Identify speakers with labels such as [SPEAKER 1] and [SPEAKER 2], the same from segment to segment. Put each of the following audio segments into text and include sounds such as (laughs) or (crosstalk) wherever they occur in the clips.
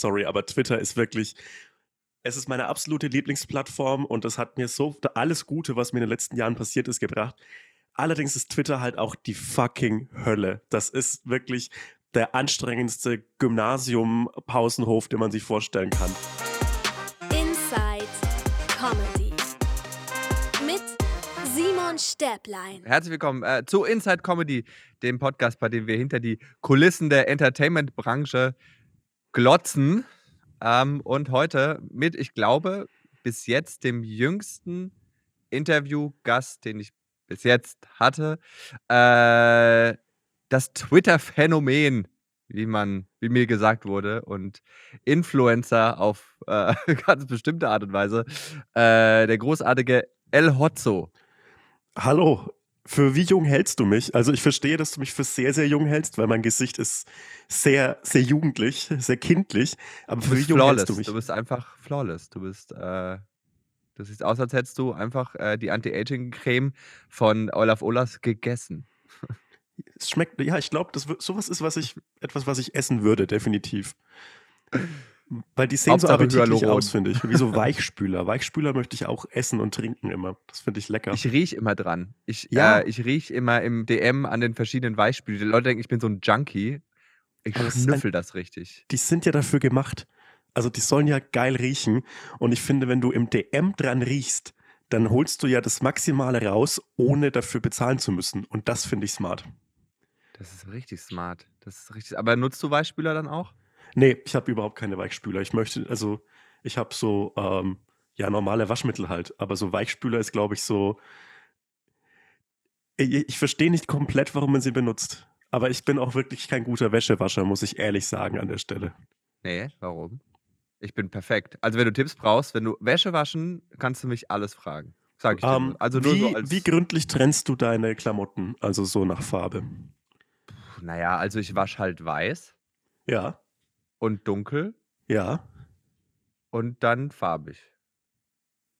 [SPEAKER 1] Sorry, aber Twitter ist wirklich, es ist meine absolute Lieblingsplattform und es hat mir so alles Gute, was mir in den letzten Jahren passiert ist, gebracht. Allerdings ist Twitter halt auch die fucking Hölle. Das ist wirklich der anstrengendste Gymnasium-Pausenhof, den man sich vorstellen kann.
[SPEAKER 2] Inside Comedy mit Simon Stäblein.
[SPEAKER 3] Herzlich willkommen äh, zu Inside Comedy, dem Podcast, bei dem wir hinter die Kulissen der Entertainment-Branche glotzen. Ähm, und heute mit, ich glaube, bis jetzt dem jüngsten Interviewgast, den ich bis jetzt hatte, äh, das Twitter-Phänomen, wie man, wie mir gesagt wurde, und Influencer auf äh, (laughs) ganz bestimmte Art und Weise, äh, der großartige El Hotzo.
[SPEAKER 1] Hallo, für wie jung hältst du mich? Also ich verstehe, dass du mich für sehr, sehr jung hältst, weil mein Gesicht ist sehr, sehr jugendlich, sehr kindlich. Aber für wie jung
[SPEAKER 3] flawless.
[SPEAKER 1] hältst du mich?
[SPEAKER 3] Du bist einfach flawless. Du bist, äh, das sieht aus, als hättest du einfach äh, die Anti-Aging-Creme von Olaf Olas gegessen.
[SPEAKER 1] Es schmeckt, ja, ich glaube, das sowas ist, was ich, etwas, was ich essen würde, definitiv. Weil die sehen
[SPEAKER 3] Hauptsache
[SPEAKER 1] so appetitlich aus, finde ich. Wie so (laughs) Weichspüler. Weichspüler möchte ich auch essen und trinken immer. Das finde ich lecker.
[SPEAKER 3] Ich riech immer dran. Ich,
[SPEAKER 1] Ja.
[SPEAKER 3] äh, ich riech immer im DM an den verschiedenen Weichspülen. Die Leute denken, ich bin so ein Junkie. Ich
[SPEAKER 1] Aber das
[SPEAKER 3] schnüffel das richtig.
[SPEAKER 1] die sind ja dafür gemacht. Also die sollen ja geil riechen. Und ich finde, wenn du im DM dran riechst, dann holst du ja das Maximale raus, ohne dafür bezahlen zu müssen. Und das finde ich smart.
[SPEAKER 3] Das ist richtig smart. Das ist richtig. Aber nutzt du Weichspüler dann auch?
[SPEAKER 1] Nee, ich habe überhaupt keine Weichspüler. Ich möchte, also ich habe so, ähm, ja, normale Waschmittel halt. Aber so Weichspüler ist, glaube ich, so. Ich, ich verstehe nicht komplett, warum man sie benutzt. Aber ich bin auch wirklich kein guter Wäschewascher, muss ich ehrlich sagen an der Stelle.
[SPEAKER 3] Nee, warum? Ich bin perfekt. Also wenn du Tipps brauchst, wenn du Wäsche waschen, kannst du mich alles fragen. Sag ich dir.
[SPEAKER 1] Ähm.
[SPEAKER 3] Also nur
[SPEAKER 1] wie,
[SPEAKER 3] so als.
[SPEAKER 1] wie gründlich trennst du deine Klamotten? Also so nach Farbe.
[SPEAKER 3] naja, also ich wasche halt weiß
[SPEAKER 1] Ja,
[SPEAKER 3] und dunkel
[SPEAKER 1] ja.
[SPEAKER 3] und dann farbig.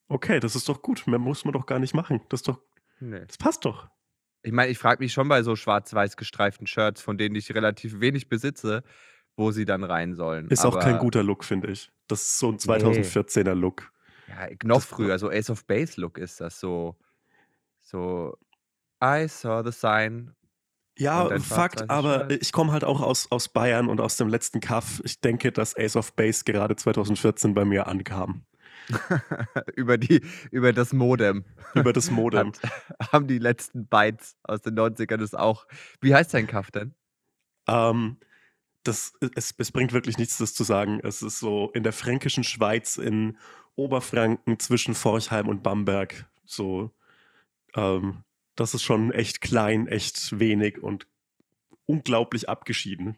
[SPEAKER 1] Okay, das ist doch gut. Mehr muss man doch gar nicht machen. Das, ist doch,
[SPEAKER 3] Nee.
[SPEAKER 1] das passt doch.
[SPEAKER 3] Ich meine, ich frage mich schon bei so schwarz-weiß gestreiften Shirts, von denen ich relativ wenig besitze, wo sie dann rein sollen.
[SPEAKER 1] Ist auch kein
[SPEAKER 3] Aber-
[SPEAKER 1] guter Look, finde ich. Das ist so ein 2014er Look.
[SPEAKER 3] Ja, noch
[SPEAKER 1] Das-
[SPEAKER 3] früher, so Ace of Base Look ist das so. So, I saw the sign.
[SPEAKER 1] Ja, Fakt, aber
[SPEAKER 3] Shirt.
[SPEAKER 1] ich komme halt auch aus, aus Bayern und aus dem letzten Kaff. Ich denke, dass Ace of Base gerade 2014 bei mir ankam. (laughs)
[SPEAKER 3] über, die, über das Modem.
[SPEAKER 1] Über das Modem.
[SPEAKER 3] Hat, (laughs) haben die letzten Bytes aus den 90ern das auch. Wie heißt dein Kaff denn?
[SPEAKER 1] Ähm, das, es, es bringt wirklich nichts, das zu sagen. Es ist so in der fränkischen Schweiz, in Oberfranken zwischen Forchheim und Bamberg. So, ähm, das ist schon echt klein, echt wenig und unglaublich abgeschieden,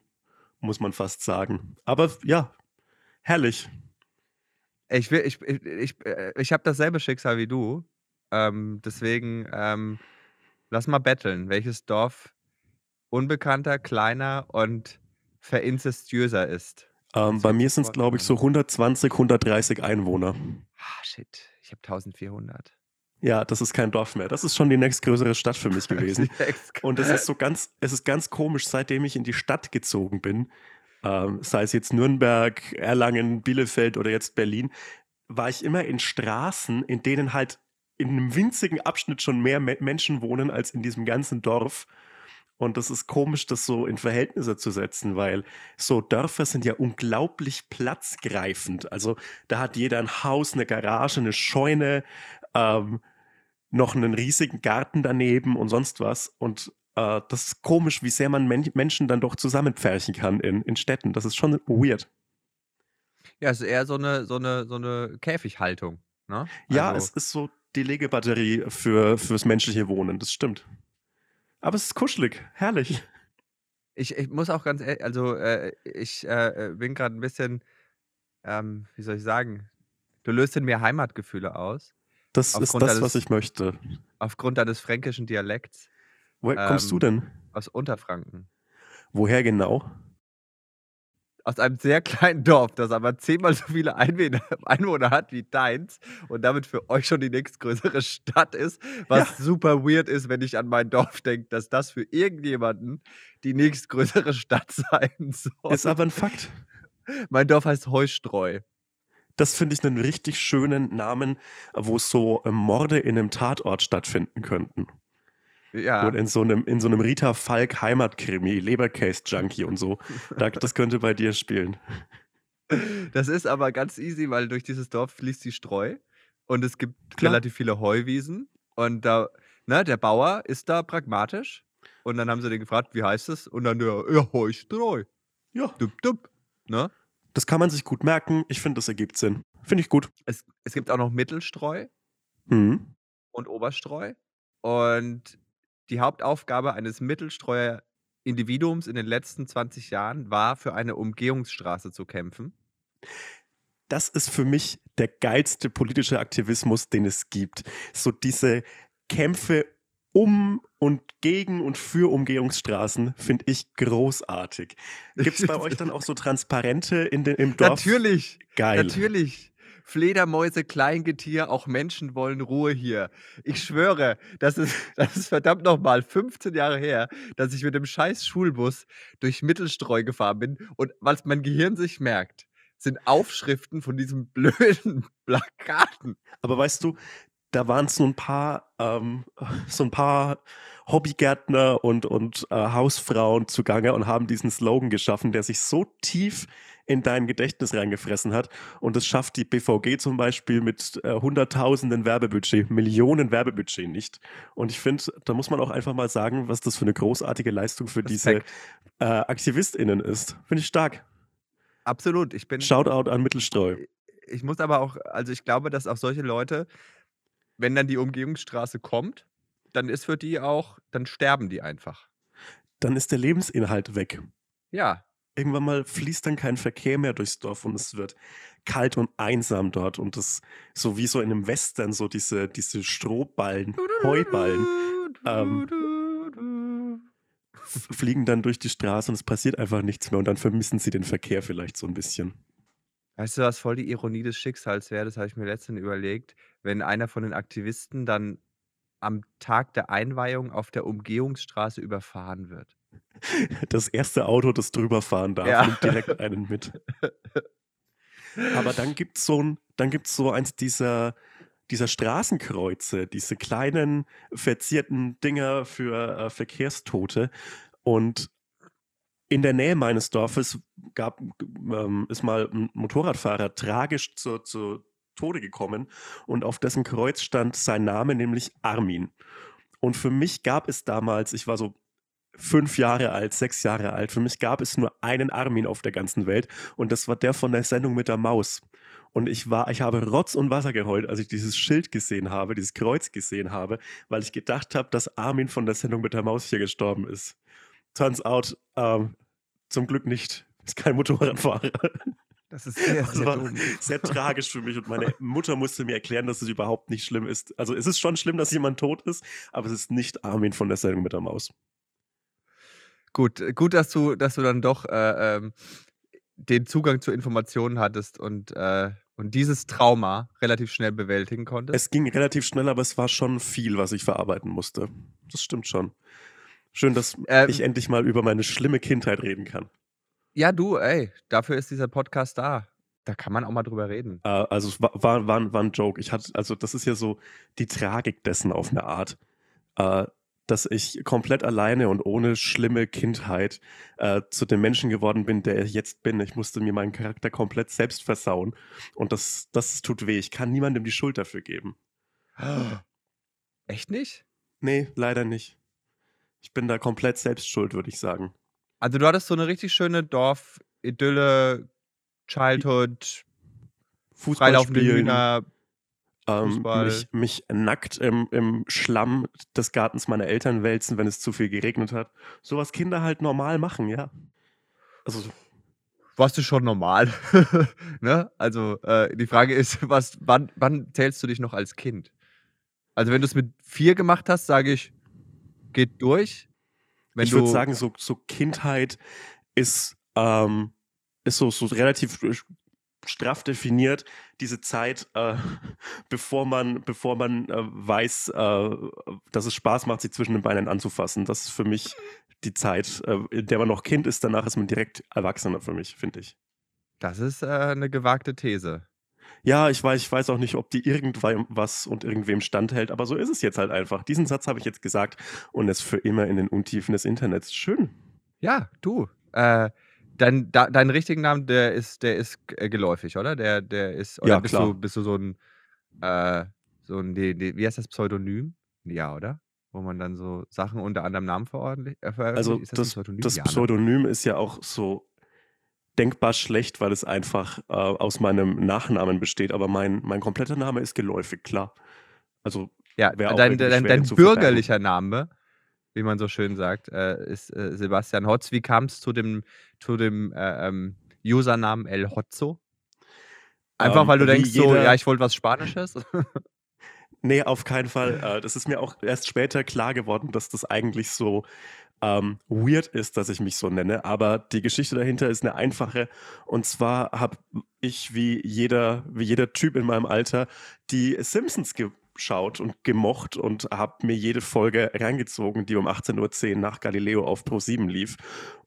[SPEAKER 1] muss man fast sagen. Aber ja, herrlich.
[SPEAKER 3] Ich, will, ich, ich, ich, äh, ich habe dasselbe Schicksal wie du. Ähm, deswegen ähm, lass mal betteln. Welches Dorf unbekannter, kleiner und verinzestiöser ist?
[SPEAKER 1] Ähm, bei mir sind es, glaube ich, so 120, 130 Einwohner.
[SPEAKER 3] Ah, shit. Ich habe 1400.
[SPEAKER 1] Ja, das ist kein Dorf mehr. Das ist schon die nächstgrößere Stadt für mich (laughs) gewesen. Und es ist so ganz, es ist ganz komisch, seitdem ich in die Stadt gezogen bin, ähm, sei es jetzt Nürnberg, Erlangen, Bielefeld oder jetzt Berlin, war ich immer in Straßen, in denen halt in einem winzigen Abschnitt schon mehr Me Menschen wohnen als in diesem ganzen Dorf. Und das ist komisch, das so in Verhältnisse zu setzen, weil so Dörfer sind ja unglaublich platzgreifend. Also da hat jeder ein Haus, eine Garage, eine Scheune, ähm, noch einen riesigen Garten daneben und sonst was. Und äh, das ist komisch, wie sehr man Men Menschen dann doch zusammenpferchen kann in, in Städten. Das ist schon weird.
[SPEAKER 3] Ja, es ist eher so eine, so eine, so eine Käfighaltung. Ne?
[SPEAKER 1] Ja,
[SPEAKER 3] Also-
[SPEAKER 1] es ist so die Legebatterie für, fürs menschliche Wohnen, das stimmt. Aber es ist kuschelig, herrlich.
[SPEAKER 3] Ich, ich muss auch ganz ehrlich, also äh, ich äh, bin gerade ein bisschen, ähm, wie soll ich sagen, du löst in mir Heimatgefühle aus,
[SPEAKER 1] Das ist
[SPEAKER 3] Aufgrund
[SPEAKER 1] das,
[SPEAKER 3] deines-
[SPEAKER 1] was ich möchte.
[SPEAKER 3] aufgrund deines fränkischen Dialekts
[SPEAKER 1] Woher kommst du
[SPEAKER 3] Ähm,
[SPEAKER 1] denn?
[SPEAKER 3] aus Unterfranken.
[SPEAKER 1] Woher genau?
[SPEAKER 3] Aus einem sehr kleinen Dorf, das aber zehnmal so viele Einwohner, Einwohner hat wie deins und damit für euch schon die nächstgrößere Stadt ist, was super weird ist, wenn ich an mein Dorf denke, dass das für irgendjemanden die nächstgrößere Stadt (laughs) sein soll.
[SPEAKER 1] Ist aber ein Fakt.
[SPEAKER 3] Mein Dorf heißt Heustreu.
[SPEAKER 1] Das finde ich einen richtig schönen Namen, wo so ähm, Morde in einem Tatort stattfinden könnten.
[SPEAKER 3] Ja.
[SPEAKER 1] Und in so einem, in so einem Rita Falk Heimatkrimi, Lebercase Junkie und so. Da, (laughs) das könnte bei dir spielen.
[SPEAKER 3] Das ist aber ganz easy, weil durch dieses Dorf fließt die Streu und es gibt
[SPEAKER 1] Klar.
[SPEAKER 3] relativ viele Heuwiesen. Und da, ne, der Bauer ist da pragmatisch. Und dann haben sie den gefragt, wie heißt es? Und dann, ja, ja Heustreu.
[SPEAKER 1] Ja,
[SPEAKER 3] Dup, dup. Ne?
[SPEAKER 1] Das kann man sich gut merken. Ich finde, das ergibt Sinn. Finde ich gut.
[SPEAKER 3] Es, es gibt auch noch Mittelstreu
[SPEAKER 1] Mhm.
[SPEAKER 3] und Oberstreu. Und die Hauptaufgabe eines Mittelstreuer Individuums in den letzten 20 Jahren war, für eine Umgehungsstraße zu kämpfen.
[SPEAKER 1] Das ist für mich der geilste politische Aktivismus, den es gibt. So diese Kämpfe um und gegen und für Umgehungsstraßen finde ich großartig. Gibt es bei euch dann auch so Transparente in den, im Dorf?
[SPEAKER 3] Natürlich,
[SPEAKER 1] Geil.
[SPEAKER 3] natürlich. Fledermäuse, Kleingetier, auch Menschen wollen Ruhe hier. Ich schwöre, das ist, (laughs) das ist verdammt nochmal 15 Jahre her, dass ich mit dem scheiß Schulbus durch Mittelstreu gefahren bin und was mein Gehirn sich merkt, sind Aufschriften von diesen (laughs) blöden Plakaten.
[SPEAKER 1] Aber weißt du, da waren so ein paar, ähm, (laughs) so ein paar Hobbygärtner und, und äh, Hausfrauen zugange und haben diesen Slogan geschaffen, der sich so tief in dein Gedächtnis reingefressen hat. Und das schafft die BVG zum Beispiel mit äh, Hunderttausenden Werbebudget, Millionen Werbebudget nicht. Und ich finde, da muss man auch einfach mal sagen, was das für eine großartige Leistung für diese
[SPEAKER 3] Respekt.
[SPEAKER 1] äh, AktivistInnen ist. Finde ich stark.
[SPEAKER 3] Absolut. Ich bin.
[SPEAKER 1] Shoutout an Mittelstreu.
[SPEAKER 3] Ich muss aber auch, also ich glaube, dass auch solche Leute, wenn dann die Umgehungsstraße kommt, dann ist für die auch, dann sterben die einfach.
[SPEAKER 1] Dann ist der Lebensinhalt weg.
[SPEAKER 3] Ja.
[SPEAKER 1] irgendwann mal fließt dann kein Verkehr mehr durchs Dorf und es wird kalt und einsam dort und das so wie so in einem Western so diese diese Strohballen, Heuballen ähm, fliegen dann durch die Straße und es passiert einfach nichts mehr und dann vermissen sie den Verkehr vielleicht so ein bisschen.
[SPEAKER 3] Weißt du, was voll die Ironie des Schicksals wäre? Das habe ich mir letztens überlegt, wenn einer von den Aktivisten dann am Tag der Einweihung auf der Umgehungsstraße überfahren wird.
[SPEAKER 1] Das erste Auto, das drüber fahren darf,
[SPEAKER 3] Ja.
[SPEAKER 1] nimmt direkt einen mit. Aber dann gibt's so ein, dann gibt's so eins dieser dieser Straßenkreuze, diese kleinen verzierten Dinger für äh, Verkehrstote und in der Nähe meines Dorfes gab, ähm, ist mal ein Motorradfahrer tragisch zu, zu Tode gekommen und auf dessen Kreuz stand sein Name, nämlich Armin. Und für mich gab es damals, ich war so fünf Jahre alt, sechs Jahre alt, für mich gab es nur einen Armin auf der ganzen Welt und das war der von der Sendung mit der Maus. Und ich war, ich habe Rotz und Wasser geheult, als ich dieses Schild gesehen habe, dieses Kreuz gesehen habe, weil ich gedacht habe, dass Armin von der Sendung mit der Maus hier gestorben ist. Turns out, ähm, zum Glück nicht. Ist kein Motorradfahrer.
[SPEAKER 3] Das ist sehr,
[SPEAKER 1] Das war sehr tragisch für mich und meine Mutter musste mir erklären, dass es überhaupt nicht schlimm ist. Also es ist schon schlimm, dass jemand tot ist, aber es ist nicht Armin von der Sendung mit der Maus.
[SPEAKER 3] Gut, gut, dass du, dass du dann doch äh, ähm, den Zugang zu Informationen hattest und, äh, und dieses Trauma relativ schnell bewältigen konntest.
[SPEAKER 1] Es ging relativ schnell, aber es war schon viel, was ich verarbeiten musste. Das stimmt schon. Schön, dass
[SPEAKER 3] Ähm,
[SPEAKER 1] ich endlich mal über meine schlimme Kindheit reden kann.
[SPEAKER 3] ja, du, ey, dafür ist dieser Podcast da. Da kann man auch mal drüber reden.
[SPEAKER 1] Äh, also es war, war, war, war ein Joke. Ich hatte, also das ist ja so die Tragik dessen auf eine Art, äh, dass ich komplett alleine und ohne schlimme Kindheit äh, zu dem Menschen geworden bin, der ich jetzt bin. Ich musste mir meinen Charakter komplett selbst versauen und das, das tut weh. Ich kann niemandem die Schuld dafür geben. (gasps)
[SPEAKER 3] Echt nicht?
[SPEAKER 1] Nee, leider nicht. Ich bin da komplett selbst schuld, würde ich sagen.
[SPEAKER 3] Also du hattest so eine richtig schöne Dorf-Idylle, Childhood,
[SPEAKER 1] Fußball
[SPEAKER 3] freilaufende
[SPEAKER 1] spielen,
[SPEAKER 3] Hühner.
[SPEAKER 1] ähm,
[SPEAKER 3] Fußball.
[SPEAKER 1] mich, mich nackt im, im Schlamm des Gartens meiner Eltern wälzen, wenn es zu viel geregnet hat. So was Kinder halt normal machen, ja. Also
[SPEAKER 3] Warst du schon normal? (laughs) ne? Also äh, die Frage ist, was, wann, wann zählst du dich noch als Kind? Also wenn du es mit vier gemacht hast, sage ich, geht durch. Wenn
[SPEAKER 1] ich würde sagen, so, so Kindheit ist, ähm, ist so, so relativ straff definiert, diese Zeit, äh, (laughs) bevor man, bevor man äh, weiß, äh, dass es Spaß macht, sich zwischen den Beinen anzufassen. Das ist für mich die Zeit, äh, in der man noch Kind ist, danach ist man direkt Erwachsener für mich, finde ich.
[SPEAKER 3] Das ist äh, eine gewagte These.
[SPEAKER 1] Ja, ich weiß, ich weiß auch nicht, ob die irgendwas und irgendwem standhält, aber so ist es jetzt halt einfach. Diesen Satz habe ich jetzt gesagt und ist für immer in den Untiefen des Internets. Schön.
[SPEAKER 3] Ja, du. Äh, dein, da, dein richtigen Namen, der ist, der ist äh, geläufig, oder? Der, der ist, oder
[SPEAKER 1] Ja,
[SPEAKER 3] bist
[SPEAKER 1] klar.
[SPEAKER 3] du, bist du so ein, äh, so ein, wie heißt das, Pseudonym? Ja, oder? Wo man dann so Sachen unter anderem Namen äh, veröffentlicht.
[SPEAKER 1] Also
[SPEAKER 3] das ein
[SPEAKER 1] das,
[SPEAKER 3] Pseudonym?
[SPEAKER 1] das
[SPEAKER 3] Ja, ne?
[SPEAKER 1] Pseudonym ist ja auch so denkbar schlecht, weil es einfach äh, aus meinem Nachnamen besteht, aber mein, mein kompletter Name ist geläufig, klar. Also
[SPEAKER 3] Ja, dein, dein, dein bürgerlicher Name, wie man so schön sagt, äh, ist äh, Sebastian Hotz. Wie kam es zu dem, zu dem äh, ähm, Usernamen El Hotzo? Einfach
[SPEAKER 1] Ähm,
[SPEAKER 3] weil du denkst, so,
[SPEAKER 1] jeder-
[SPEAKER 3] ja, ich wollte was Spanisches. (laughs)
[SPEAKER 1] Nee, auf keinen Fall. Äh, das ist mir auch erst später klar geworden, dass das eigentlich so ähm, weird ist, dass ich mich so nenne. Aber die Geschichte dahinter ist eine einfache. Und zwar habe ich wie jeder, wie jeder Typ in meinem Alter die Simpsons geschaut und gemocht und habe mir jede Folge reingezogen, die um 18.10 Uhr nach Galileo auf Pro7 lief.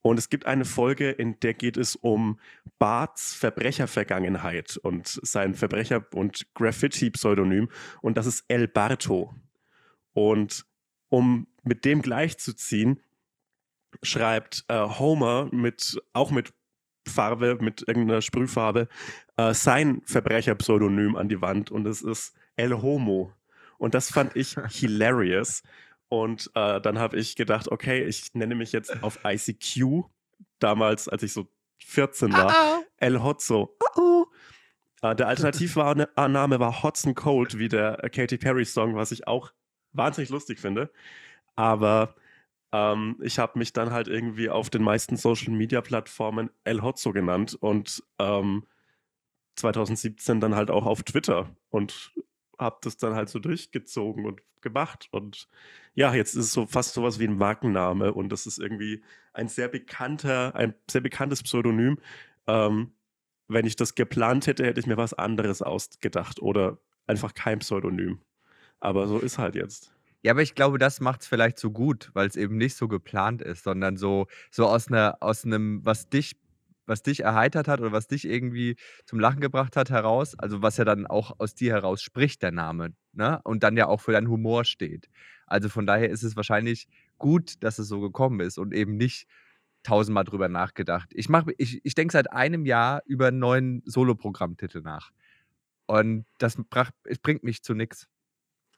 [SPEAKER 1] Und es gibt eine Folge, in der geht es um Barts Verbrechervergangenheit und sein Verbrecher- und Graffiti-Pseudonym. Und das ist El Barto. Und um mit dem gleichzuziehen, schreibt äh, Homer mit, auch mit Farbe, mit irgendeiner Sprühfarbe, äh, sein Verbrecherpseudonym an die Wand und es ist El Homo. Und das fand ich (laughs) hilarious. Und äh, dann habe ich gedacht, okay, ich nenne mich jetzt auf ICQ, damals, als ich so 14 war, El Hotzo. Oh. Äh, der Alternativname war Hotson Cold, wie der Katy Perry-Song, was ich auch wahnsinnig lustig finde. Aber ähm, ich habe mich dann halt irgendwie auf den meisten Social-Media-Plattformen El Hotzo genannt und ähm, 2017 dann halt auch auf Twitter und habe das dann halt so durchgezogen und gemacht. Und ja, jetzt ist es so fast sowas wie ein Markenname und das ist irgendwie ein sehr bekannter, ein sehr bekanntes Pseudonym. Ähm, wenn ich das geplant hätte, hätte ich mir was anderes ausgedacht oder einfach kein Pseudonym. Aber so ist halt jetzt.
[SPEAKER 3] Ja, aber ich glaube, das macht es vielleicht so gut, weil es eben nicht so geplant ist, sondern so, so aus einer, aus einem, was dich, was dich erheitert hat oder was dich irgendwie zum Lachen gebracht hat, heraus, also was ja dann auch aus dir heraus spricht, der Name, ne? Und dann ja auch für deinen Humor steht. Also von daher ist es wahrscheinlich gut, dass es so gekommen ist und eben nicht tausendmal drüber nachgedacht. Ich ich, ich denke seit einem Jahr über einen neuen Soloprogrammtitel nach. Und das brach, bringt mich zu nichts.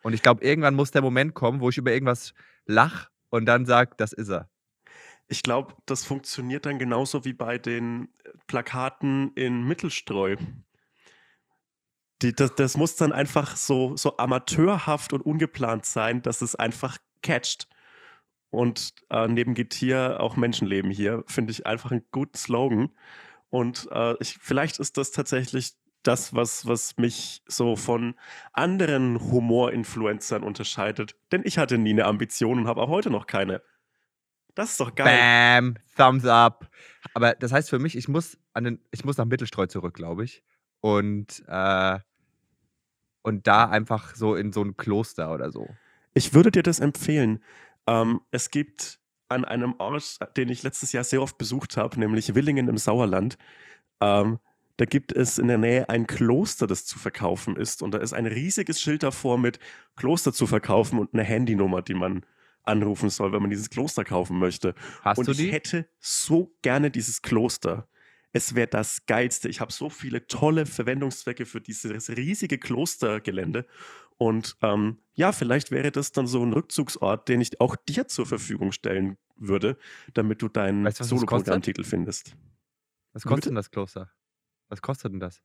[SPEAKER 3] Und ich glaube, irgendwann muss der Moment kommen, wo ich über irgendwas lach und dann sage, das ist er.
[SPEAKER 1] Ich glaube, das funktioniert dann genauso wie bei den Plakaten in Mittelstreu. Die, das, das muss dann einfach so, so amateurhaft und ungeplant sein, dass es einfach catcht. Und äh, neben Getier auch Menschenleben hier, finde ich einfach einen guten Slogan. Und äh, ich, vielleicht ist das tatsächlich das, was, was mich so von anderen Humor-Influencern unterscheidet. Denn ich hatte nie eine Ambition und habe auch heute noch keine. Das ist doch geil.
[SPEAKER 3] Bam, Thumbs up. Aber das heißt für mich, ich muss, an den, ich muss nach Mittelstreu zurück, glaube ich. Und, äh, und da einfach so in so ein Kloster oder so.
[SPEAKER 1] Ich würde dir das empfehlen. Ähm, es gibt an einem Ort, den ich letztes Jahr sehr oft besucht habe, nämlich Willingen im Sauerland, ähm, da gibt es in der Nähe ein Kloster, das zu verkaufen ist. Und da ist ein riesiges Schild davor mit Kloster zu verkaufen und eine Handynummer, die man anrufen soll, wenn man dieses Kloster kaufen möchte.
[SPEAKER 3] Hast
[SPEAKER 1] und
[SPEAKER 3] du
[SPEAKER 1] ich
[SPEAKER 3] die?
[SPEAKER 1] hätte so gerne dieses Kloster. Es wäre das Geilste. Ich habe so viele tolle Verwendungszwecke für dieses riesige Klostergelände. Und ähm, ja, vielleicht wäre das dann so ein Rückzugsort, den ich auch dir zur Verfügung stellen würde, damit du deinen
[SPEAKER 3] Weißt?
[SPEAKER 1] Soloprogrammtitel findest.
[SPEAKER 3] Was kostet denn das Kloster? Was kostet denn das?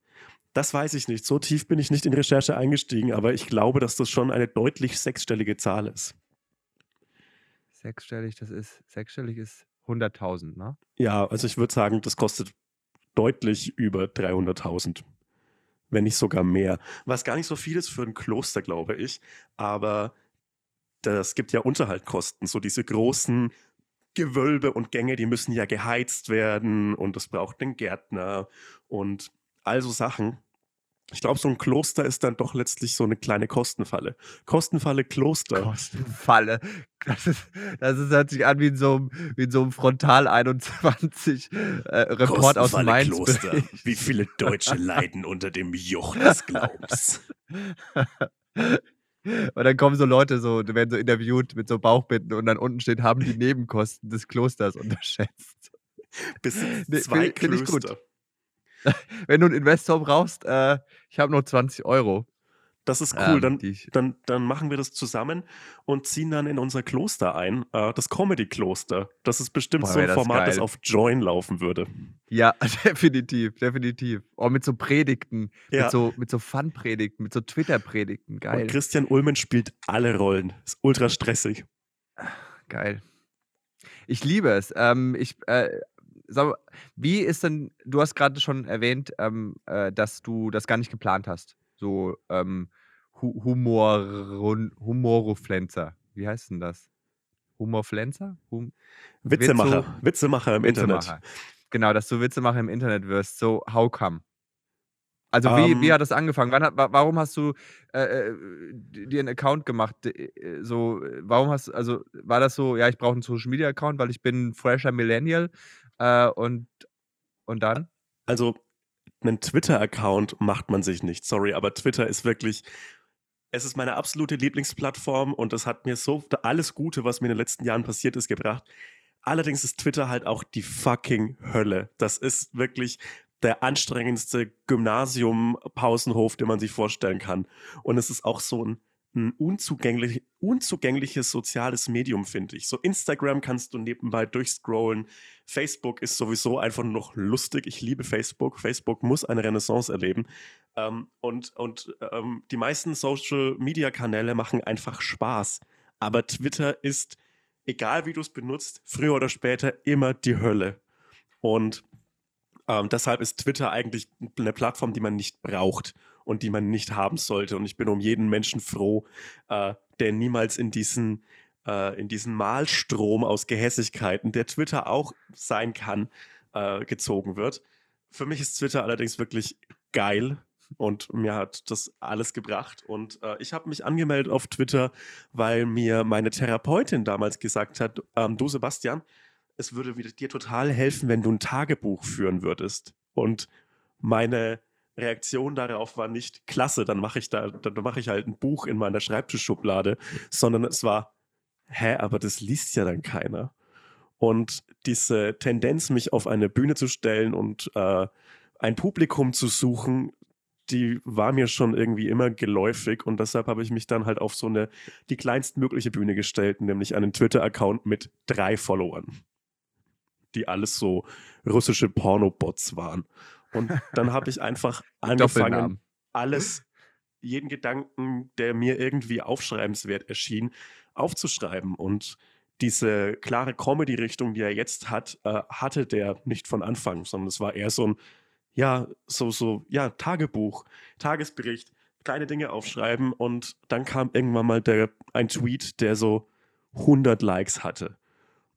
[SPEAKER 1] Das weiß ich nicht. So tief bin ich nicht in Recherche eingestiegen, aber ich glaube, dass das schon eine deutlich sechsstellige Zahl ist.
[SPEAKER 3] Sechsstellig, das ist, sechsstellig ist 100.000, ne?
[SPEAKER 1] Ja, also ich würde sagen, das kostet deutlich über 300.000. Wenn nicht sogar mehr. Was gar nicht so viel ist für ein Kloster, glaube ich. Aber das gibt ja Unterhaltkosten. So diese großen Gewölbe und Gänge, die müssen ja geheizt werden und es braucht einen Gärtner und all so Sachen. Ich glaube, so ein Kloster ist dann doch letztlich so eine kleine Kostenfalle. Kostenfalle Kloster.
[SPEAKER 3] Kostenfalle. Das, ist, das ist, hört sich an wie in so einem, wie in so einem Frontal 21 äh, Report aus Mainz.
[SPEAKER 1] Kloster. (laughs) Wie viele Deutsche leiden unter dem Joch des Glaubens. (laughs)
[SPEAKER 3] Und dann kommen so Leute, so, werden so interviewt mit so Bauchbitten und dann unten steht, haben die Nebenkosten des Klosters unterschätzt.
[SPEAKER 1] Bis zwei nee,
[SPEAKER 3] Klöster. Ich gut. (laughs) Wenn du einen Investor brauchst, äh, ich habe nur 20 Euro.
[SPEAKER 1] Das ist cool. Ähm, dann, dann, dann machen wir das zusammen und ziehen dann in unser Kloster ein. Äh, das Comedy-Kloster. Das ist bestimmt Boah, so ein das Format, geil. das auf Join laufen würde.
[SPEAKER 3] Ja, (laughs) definitiv, definitiv. Oh, mit so Predigten, ja. mit so, mit so Fun-Predigten, mit so Twitter-Predigten. Geil. Und
[SPEAKER 1] Christian Ullmann spielt alle Rollen. Ist ultra stressig.
[SPEAKER 3] Geil. Ich liebe es. Ähm, ich, äh, sag, wie ist denn, du hast gerade schon erwähnt, ähm, äh, dass du das gar nicht geplant hast. So ähm, Humor, Humoroflenzer. Wie heißt denn das? Humorflenzer? Hum
[SPEAKER 1] Witzemacher. Witzo Witzemacher im
[SPEAKER 3] Witzemacher. Internet. Genau, dass du Witzemacher im Internet wirst. So, how come? Also wie, um, wie ähm. hat das angefangen? Wann, warum hast du äh, äh dir einen Account gemacht? Äh, so, warum hast also war das so, ja, ich brauche einen Social Media Account, weil ich bin fresher Millennial äh, und, und dann?
[SPEAKER 1] Also, einen Twitter-Account macht man sich nicht, sorry, aber Twitter ist wirklich, es ist meine absolute Lieblingsplattform und es hat mir so alles Gute, was mir in den letzten Jahren passiert ist, gebracht. Allerdings ist Twitter halt auch die fucking Hölle. Das ist wirklich der anstrengendste Gymnasium-Pausenhof, den man sich vorstellen kann. Und es ist auch so ein ein unzugänglich, unzugängliches soziales Medium, finde ich. So Instagram kannst du nebenbei durchscrollen. Facebook ist sowieso einfach noch lustig. Ich liebe Facebook. Facebook muss eine Renaissance erleben. Ähm, und und ähm, die meisten Social-Media-Kanäle machen einfach Spaß. Aber Twitter ist, egal wie du es benutzt, früher oder später immer die Hölle. Und ähm, deshalb ist Twitter eigentlich eine Plattform, die man nicht braucht und die man nicht haben sollte. Und ich bin um jeden Menschen froh, äh, der niemals in diesen, äh, in diesen Malstrom aus Gehässigkeiten, der Twitter auch sein kann, äh, gezogen wird. Für mich ist Twitter allerdings wirklich geil und mir hat das alles gebracht. Und äh, ich habe mich angemeldet auf Twitter, weil mir meine Therapeutin damals gesagt hat, ähm, du Sebastian, es würde dir total helfen, wenn du ein Tagebuch führen würdest. Und meine Reaktion darauf war nicht klasse, dann mache ich da, dann mache ich halt ein Buch in meiner Schreibtischschublade, sondern es war, hä, aber das liest ja dann keiner. Und diese Tendenz, mich auf eine Bühne zu stellen und äh, ein Publikum zu suchen, die war mir schon irgendwie immer geläufig und deshalb habe ich mich dann halt auf so eine, die kleinstmögliche Bühne gestellt, nämlich einen Twitter-Account mit drei Followern, die alles so russische Pornobots waren. Und dann habe ich einfach (laughs) angefangen, alles, jeden Gedanken, der mir irgendwie aufschreibenswert erschien, aufzuschreiben. Und diese klare Comedy-Richtung, die er jetzt hat, äh, hatte der nicht von Anfang, sondern es war eher so ein, ja, so, so, ja, Tagebuch, Tagesbericht, kleine Dinge aufschreiben und dann kam irgendwann mal der, ein Tweet, der so 100 Likes hatte.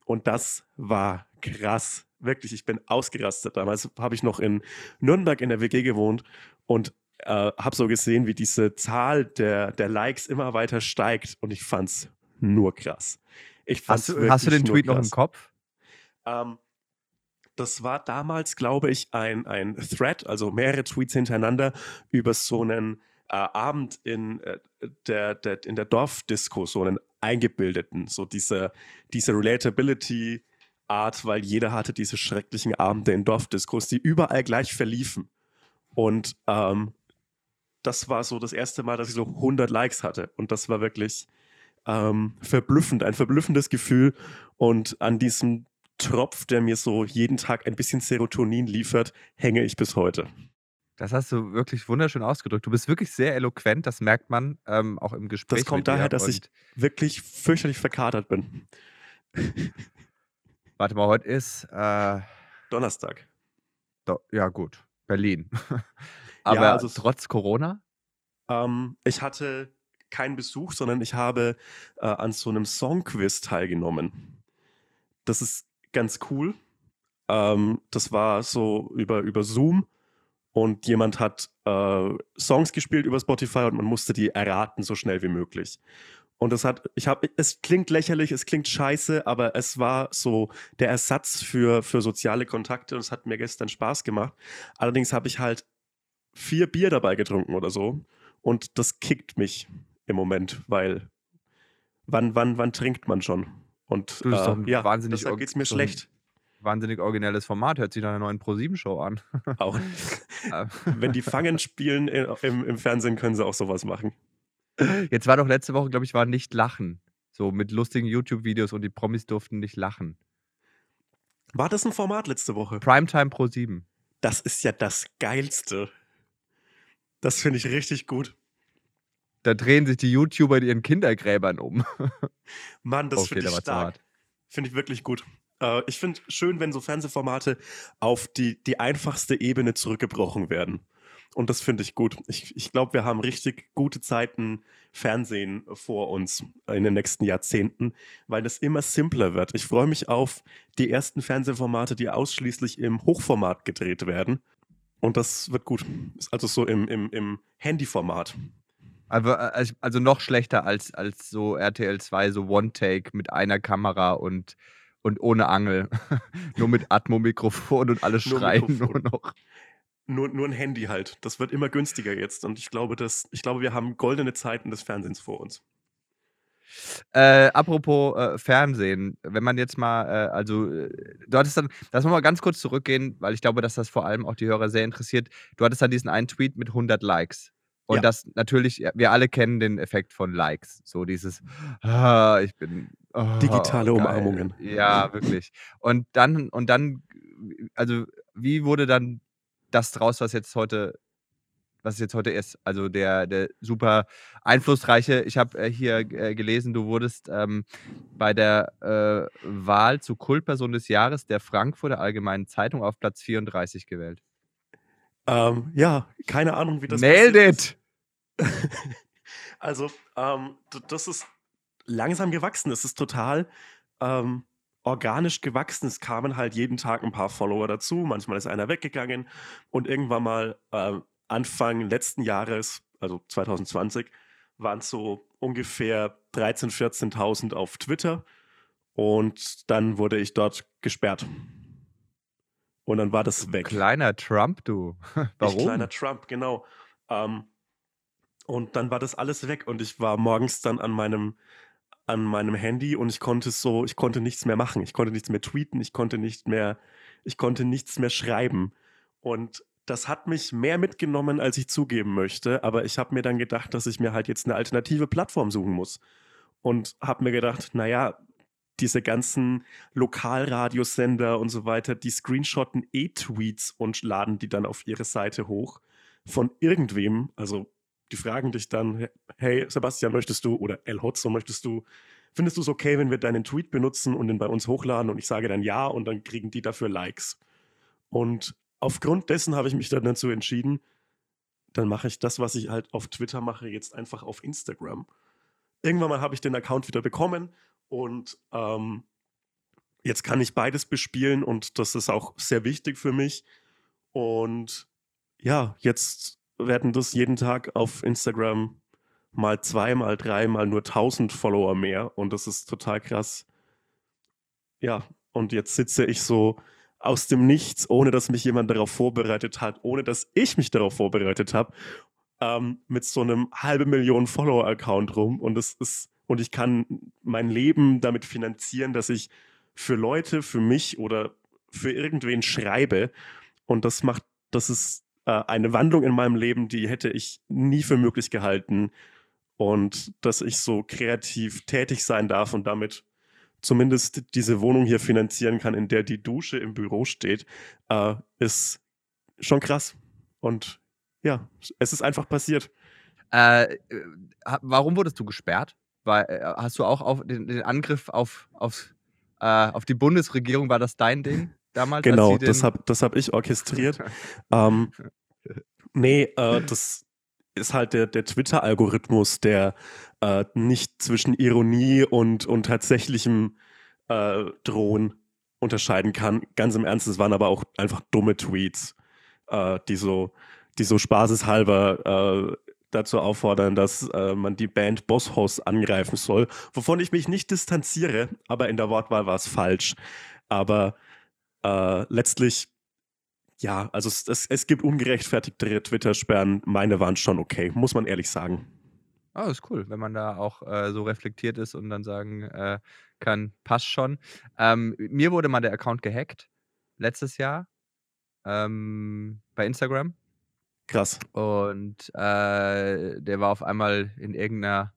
[SPEAKER 1] Und das war krass wirklich, ich bin ausgerastet. Damals habe ich noch in Nürnberg in der WG gewohnt und äh, habe so gesehen, wie diese Zahl der, der Likes immer weiter steigt und ich fand es nur krass. Ich
[SPEAKER 3] fand's hast, du, hast du den Tweet krass. noch im Kopf?
[SPEAKER 1] Ähm, das war damals, glaube ich, ein, ein Thread, also mehrere Tweets hintereinander über so einen äh, Abend in, äh, der, der, in der Dorfdisco, so einen eingebildeten, so diese, diese Relatability, Art, weil jeder hatte diese schrecklichen Abende in Dorfdiskos, die überall gleich verliefen. Und ähm, das war so das erste Mal, dass ich so 100 Likes hatte. Und das war wirklich ähm, verblüffend, ein verblüffendes Gefühl. Und an diesem Tropf, der mir so jeden Tag ein bisschen Serotonin liefert, hänge ich bis heute.
[SPEAKER 3] Das hast du wirklich wunderschön ausgedrückt. Du bist wirklich sehr eloquent, das merkt man ähm, auch im Gespräch.
[SPEAKER 1] Das kommt daher, dass ich wirklich fürchterlich verkatert bin.
[SPEAKER 3] Warte mal, heute ist äh,
[SPEAKER 1] Donnerstag.
[SPEAKER 3] Do ja, gut. Berlin. (laughs) Aber ja, also trotz Corona?
[SPEAKER 1] Ähm, ich hatte keinen Besuch, sondern ich habe äh, an so einem Songquiz teilgenommen. Das ist ganz cool. Ähm, das war so über, über Zoom und jemand hat äh, Songs gespielt über Spotify und man musste die erraten so schnell wie möglich. Und das hat, ich habe, es klingt lächerlich, es klingt scheiße, aber es war so der Ersatz für, für soziale Kontakte und es hat mir gestern Spaß gemacht. Allerdings habe ich halt vier Bier dabei getrunken oder so und das kickt mich im Moment, weil wann, wann, wann trinkt man schon? Und
[SPEAKER 3] Du,
[SPEAKER 1] äh, ja,
[SPEAKER 3] wahnsinnig
[SPEAKER 1] deshalb geht's mir schlecht.
[SPEAKER 3] Wahnsinnig originelles Format, hört sich nach einer neuen Pro-7-Show an.
[SPEAKER 1] Auch (laughs) wenn die Fangen spielen äh, im, im Fernsehen, können sie auch sowas machen.
[SPEAKER 3] Jetzt war doch letzte Woche, glaube ich, war nicht lachen. So mit lustigen YouTube-Videos und die Promis durften nicht lachen.
[SPEAKER 1] War das ein Format letzte Woche?
[SPEAKER 3] Primetime Pro 7.
[SPEAKER 1] Das ist ja das Geilste. Das finde ich richtig gut.
[SPEAKER 3] Da drehen sich die YouTuber in ihren Kindergräbern um. (laughs)
[SPEAKER 1] Mann, das
[SPEAKER 3] Okay,
[SPEAKER 1] finde
[SPEAKER 3] der
[SPEAKER 1] ich stark. Finde ich wirklich gut. Äh, ich finde schön, wenn so Fernsehformate auf die, die einfachste Ebene zurückgebrochen werden. Und das finde ich gut. Ich, ich glaube, wir haben richtig gute Zeiten Fernsehen vor uns in den nächsten Jahrzehnten, weil es immer simpler wird. Ich freue mich auf die ersten Fernsehformate, die ausschließlich im Hochformat gedreht werden. Und das wird gut. Ist Also so im, im, im Handyformat.
[SPEAKER 3] Also, äh, also noch schlechter als, als so RTL 2, so One-Take mit einer Kamera und, und ohne Angel. (laughs) nur mit Atmo-Mikrofon und alle
[SPEAKER 1] Nur
[SPEAKER 3] schreien
[SPEAKER 1] Mikrofon.
[SPEAKER 3] nur noch.
[SPEAKER 1] Nur, nur ein Handy halt. Das wird immer günstiger jetzt. Und ich glaube, dass, ich glaube, wir haben goldene Zeiten des Fernsehens vor uns.
[SPEAKER 3] Äh, apropos äh, Fernsehen, wenn man jetzt mal, äh, also äh, du hattest dann, lass mal ganz kurz zurückgehen, weil ich glaube, dass das vor allem auch die Hörer sehr interessiert. Du hattest dann diesen einen Tweet mit 100 Likes. Und
[SPEAKER 1] Ja.
[SPEAKER 3] das natürlich, wir alle kennen den Effekt von Likes. So dieses, ah, ich bin. ah,
[SPEAKER 1] Digitale
[SPEAKER 3] geil.
[SPEAKER 1] Umarmungen.
[SPEAKER 3] Ja, wirklich. Und dann, und dann, also wie wurde dann das draus, was jetzt heute was es jetzt heute ist. Also der, der super einflussreiche, ich habe äh, hier äh, gelesen, du wurdest ähm, bei der äh, Wahl zur Kultperson des Jahres der Frankfurter Allgemeinen Zeitung auf Platz 34 gewählt.
[SPEAKER 1] Ähm, ja, keine Ahnung, wie das ist. (laughs) Also, ähm, das ist langsam gewachsen. Es ist total ähm, organisch gewachsen. Es kamen halt jeden Tag ein paar Follower dazu. Manchmal ist einer weggegangen. Und irgendwann mal ähm, Anfang letzten Jahres, also 2020, waren es so ungefähr 13.000, 14.000 auf Twitter. Und dann wurde ich dort gesperrt. Und dann war das weg.
[SPEAKER 3] Kleiner Trump, du. (laughs) Warum?
[SPEAKER 1] Ich kleiner Trump, genau. Ähm, und dann war das alles weg und ich war morgens dann an meinem, an meinem Handy und ich konnte so, ich konnte nichts mehr machen. Ich konnte nichts mehr tweeten, ich konnte nicht mehr, ich konnte nichts mehr schreiben. Und das hat mich mehr mitgenommen, als ich zugeben möchte. Aber ich habe mir dann gedacht, dass ich mir halt jetzt eine alternative Plattform suchen muss. Und habe mir gedacht, naja, diese ganzen Lokalradiosender und so weiter, die screenshotten eh Tweets und laden die dann auf ihre Seite hoch von irgendwem. Also die fragen dich dann, hey Sebastian, möchtest du oder El Hotzo, möchtest du, findest du es okay, wenn wir deinen Tweet benutzen und den bei uns hochladen? Und ich sage dann ja und dann kriegen die dafür Likes. Und aufgrund dessen habe ich mich dann dazu entschieden, dann mache ich das, was ich halt auf Twitter mache, jetzt einfach auf Instagram. Irgendwann mal habe ich den Account wieder bekommen und ähm, jetzt kann ich beides bespielen und das ist auch sehr wichtig für mich. Und ja, jetzt werden das jeden Tag auf Instagram mal zwei, mal drei, mal nur 1000 Follower mehr. Und das ist total krass. Ja, und jetzt sitze ich so aus dem Nichts, ohne dass mich jemand darauf vorbereitet hat, ohne dass ich mich darauf vorbereitet habe, ähm, mit so einem halbe Million Follower-Account rum. Und es ist und ich kann mein Leben damit finanzieren, dass ich für Leute, für mich oder für irgendwen schreibe. Und das macht, das ist eine Wandlung in meinem Leben, die hätte ich nie für möglich gehalten und dass ich so kreativ tätig sein darf und damit zumindest diese Wohnung hier finanzieren kann, in der die Dusche im Büro steht, äh, ist schon krass. Und ja, es ist einfach passiert.
[SPEAKER 3] Äh, äh, warum wurdest du gesperrt? Weil, äh, hast du auch den, den Angriff auf, auf, äh, auf die Bundesregierung, war das dein Ding damals? als
[SPEAKER 1] Genau, das habe das hab ich orchestriert. (laughs) ähm, nee, äh, das ist halt der, der Twitter-Algorithmus, der äh, nicht zwischen Ironie und, und tatsächlichem äh, Drohen unterscheiden kann. Ganz im Ernst, es waren aber auch einfach dumme Tweets. äh, die so, die so spaßeshalber äh, dazu auffordern, dass äh, man die Band Boss Hoss angreifen soll, wovon ich mich nicht distanziere, aber in der Wortwahl war es falsch. Aber äh, letztlich, ja, also es, es, es gibt ungerechtfertigtere Twitter-Sperren. Meine waren schon okay, muss man ehrlich sagen.
[SPEAKER 3] Oh, ist cool, wenn man da auch äh, so reflektiert ist und dann sagen äh, kann, passt schon. Ähm, mir wurde mal der Account gehackt letztes Jahr ähm, bei Instagram.
[SPEAKER 1] Krass.
[SPEAKER 3] Und äh, der war auf einmal in irgendeiner,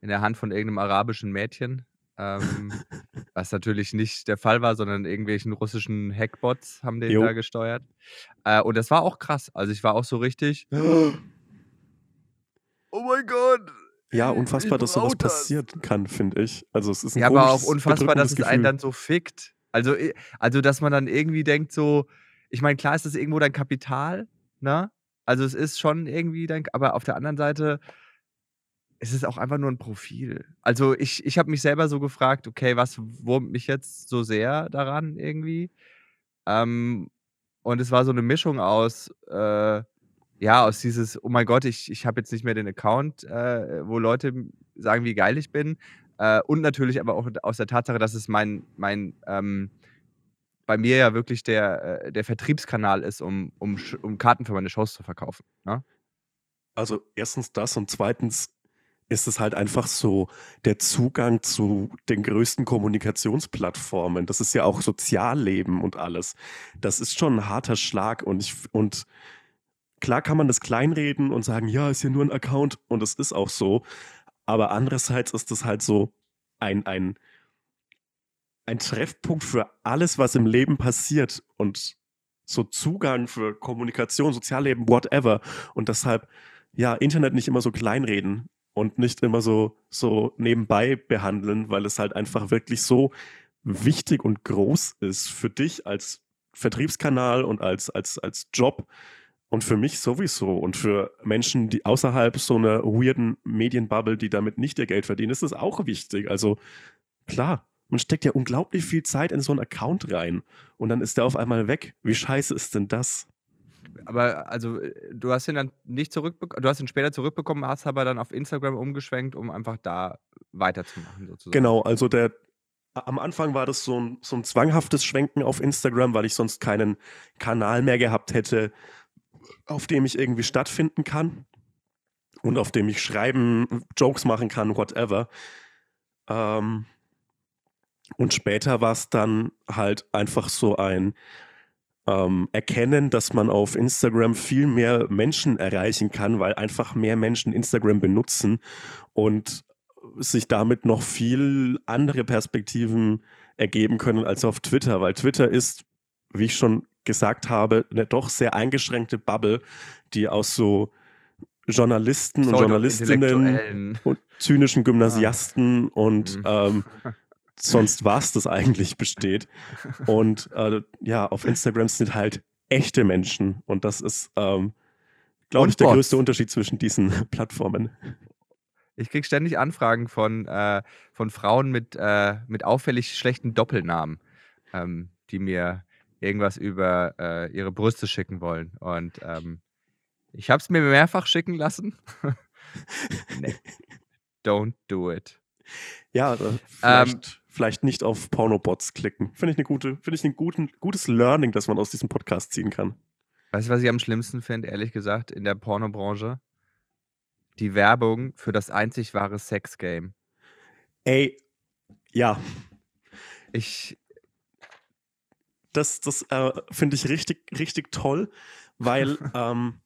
[SPEAKER 3] in der Hand von irgendeinem arabischen Mädchen. Ähm, (laughs) was natürlich nicht der Fall war, sondern irgendwelchen russischen Hackbots haben den
[SPEAKER 1] Jo.
[SPEAKER 3] da gesteuert. Äh, und das war auch krass. Also ich war auch so richtig. (gasps) Oh mein Gott!
[SPEAKER 1] Ja, unfassbar, dass sowas
[SPEAKER 3] das.
[SPEAKER 1] passieren kann, finde ich. Also es ist ein
[SPEAKER 3] Ja, aber auch unfassbar, dass es einen dann so fickt. Also, also, dass man dann irgendwie denkt, so, ich meine, klar ist das irgendwo dein Kapital, ne? Also es ist schon irgendwie dein, aber auf der anderen Seite ist es auch einfach nur ein Profil. Also ich, ich habe mich selber so gefragt, okay, was wurmt mich jetzt so sehr daran irgendwie? Ähm, und es war so eine Mischung aus, äh, ja, aus dieses, oh mein Gott, ich, ich habe jetzt nicht mehr den Account, äh, wo Leute sagen, wie geil ich bin. Äh, und natürlich aber auch aus der Tatsache, dass es mein, mein ähm, bei mir ja wirklich der, äh, der Vertriebskanal ist, um, um, um Karten für meine Shows zu verkaufen. Ne?
[SPEAKER 1] Also erstens das und zweitens ist es halt einfach so der Zugang zu den größten Kommunikationsplattformen. Das ist ja auch Sozialleben und alles. Das ist schon ein harter Schlag und ich und klar kann man das kleinreden und sagen, ja, ist ja nur ein Account und es ist auch so. Aber andererseits ist es halt so ein, ein, ein Treffpunkt für alles, was im Leben passiert und so Zugang für Kommunikation, Sozialleben, whatever. Und deshalb, ja, Internet nicht immer so kleinreden und nicht immer so, so nebenbei behandeln, weil es halt einfach wirklich so wichtig und groß ist für dich als Vertriebskanal und als, als, als Job und für mich sowieso und für Menschen, die außerhalb so einer weirden Medienbubble, die damit nicht ihr Geld verdienen, ist es auch wichtig. Also klar, man steckt ja unglaublich viel Zeit in so einen Account rein und dann ist der auf einmal weg. Wie scheiße ist denn das?
[SPEAKER 3] Aber also, äh, du hast ihn dann nicht zurückbekommen, du hast ihn später zurückbekommen, hast aber dann auf Instagram umgeschwenkt, um einfach da weiterzumachen, sozusagen.
[SPEAKER 1] Genau, also der am Anfang war das so ein, so ein zwanghaftes Schwenken auf Instagram, weil ich sonst keinen Kanal mehr gehabt hätte, auf dem ich irgendwie stattfinden kann und auf dem ich schreiben, Jokes machen kann, whatever. Ähm, und später war es dann halt einfach so ein ähm, Erkennen, dass man auf Instagram viel mehr Menschen erreichen kann, weil einfach mehr Menschen Instagram benutzen und sich damit noch viel andere Perspektiven ergeben können als auf Twitter, weil Twitter ist, wie ich schon gesagt habe, eine doch sehr eingeschränkte Bubble, die aus so Journalisten und Journalistinnen und zynischen Gymnasiasten und
[SPEAKER 3] Mhm.
[SPEAKER 1] ähm, (laughs) sonst was das eigentlich besteht. Und äh, ja, auf Instagram sind halt echte Menschen und das ist, ähm, glaube ich, der
[SPEAKER 3] Bots.
[SPEAKER 1] größte Unterschied zwischen diesen (laughs) Plattformen.
[SPEAKER 3] Ich krieg ständig Anfragen von, äh, von Frauen mit, äh, mit auffällig schlechten Doppelnamen, ähm, die mir irgendwas über äh, ihre Brüste schicken wollen. Und ähm, ich habe es mir mehrfach schicken lassen. (laughs) nee. Don't do it.
[SPEAKER 1] Ja, äh,
[SPEAKER 3] Ähm,
[SPEAKER 1] vielleicht, vielleicht nicht auf Pornobots klicken. Finde ich eine gute, finde ich ein guten, gutes Learning, das man aus diesem Podcast ziehen kann.
[SPEAKER 3] Weißt du, was ich am schlimmsten finde, ehrlich gesagt, in der Pornobranche? Die Werbung für das einzig wahre Sexgame.
[SPEAKER 1] Ey, ja,
[SPEAKER 3] Ich,
[SPEAKER 1] das, das äh, finde ich richtig, richtig toll, weil (laughs) ähm,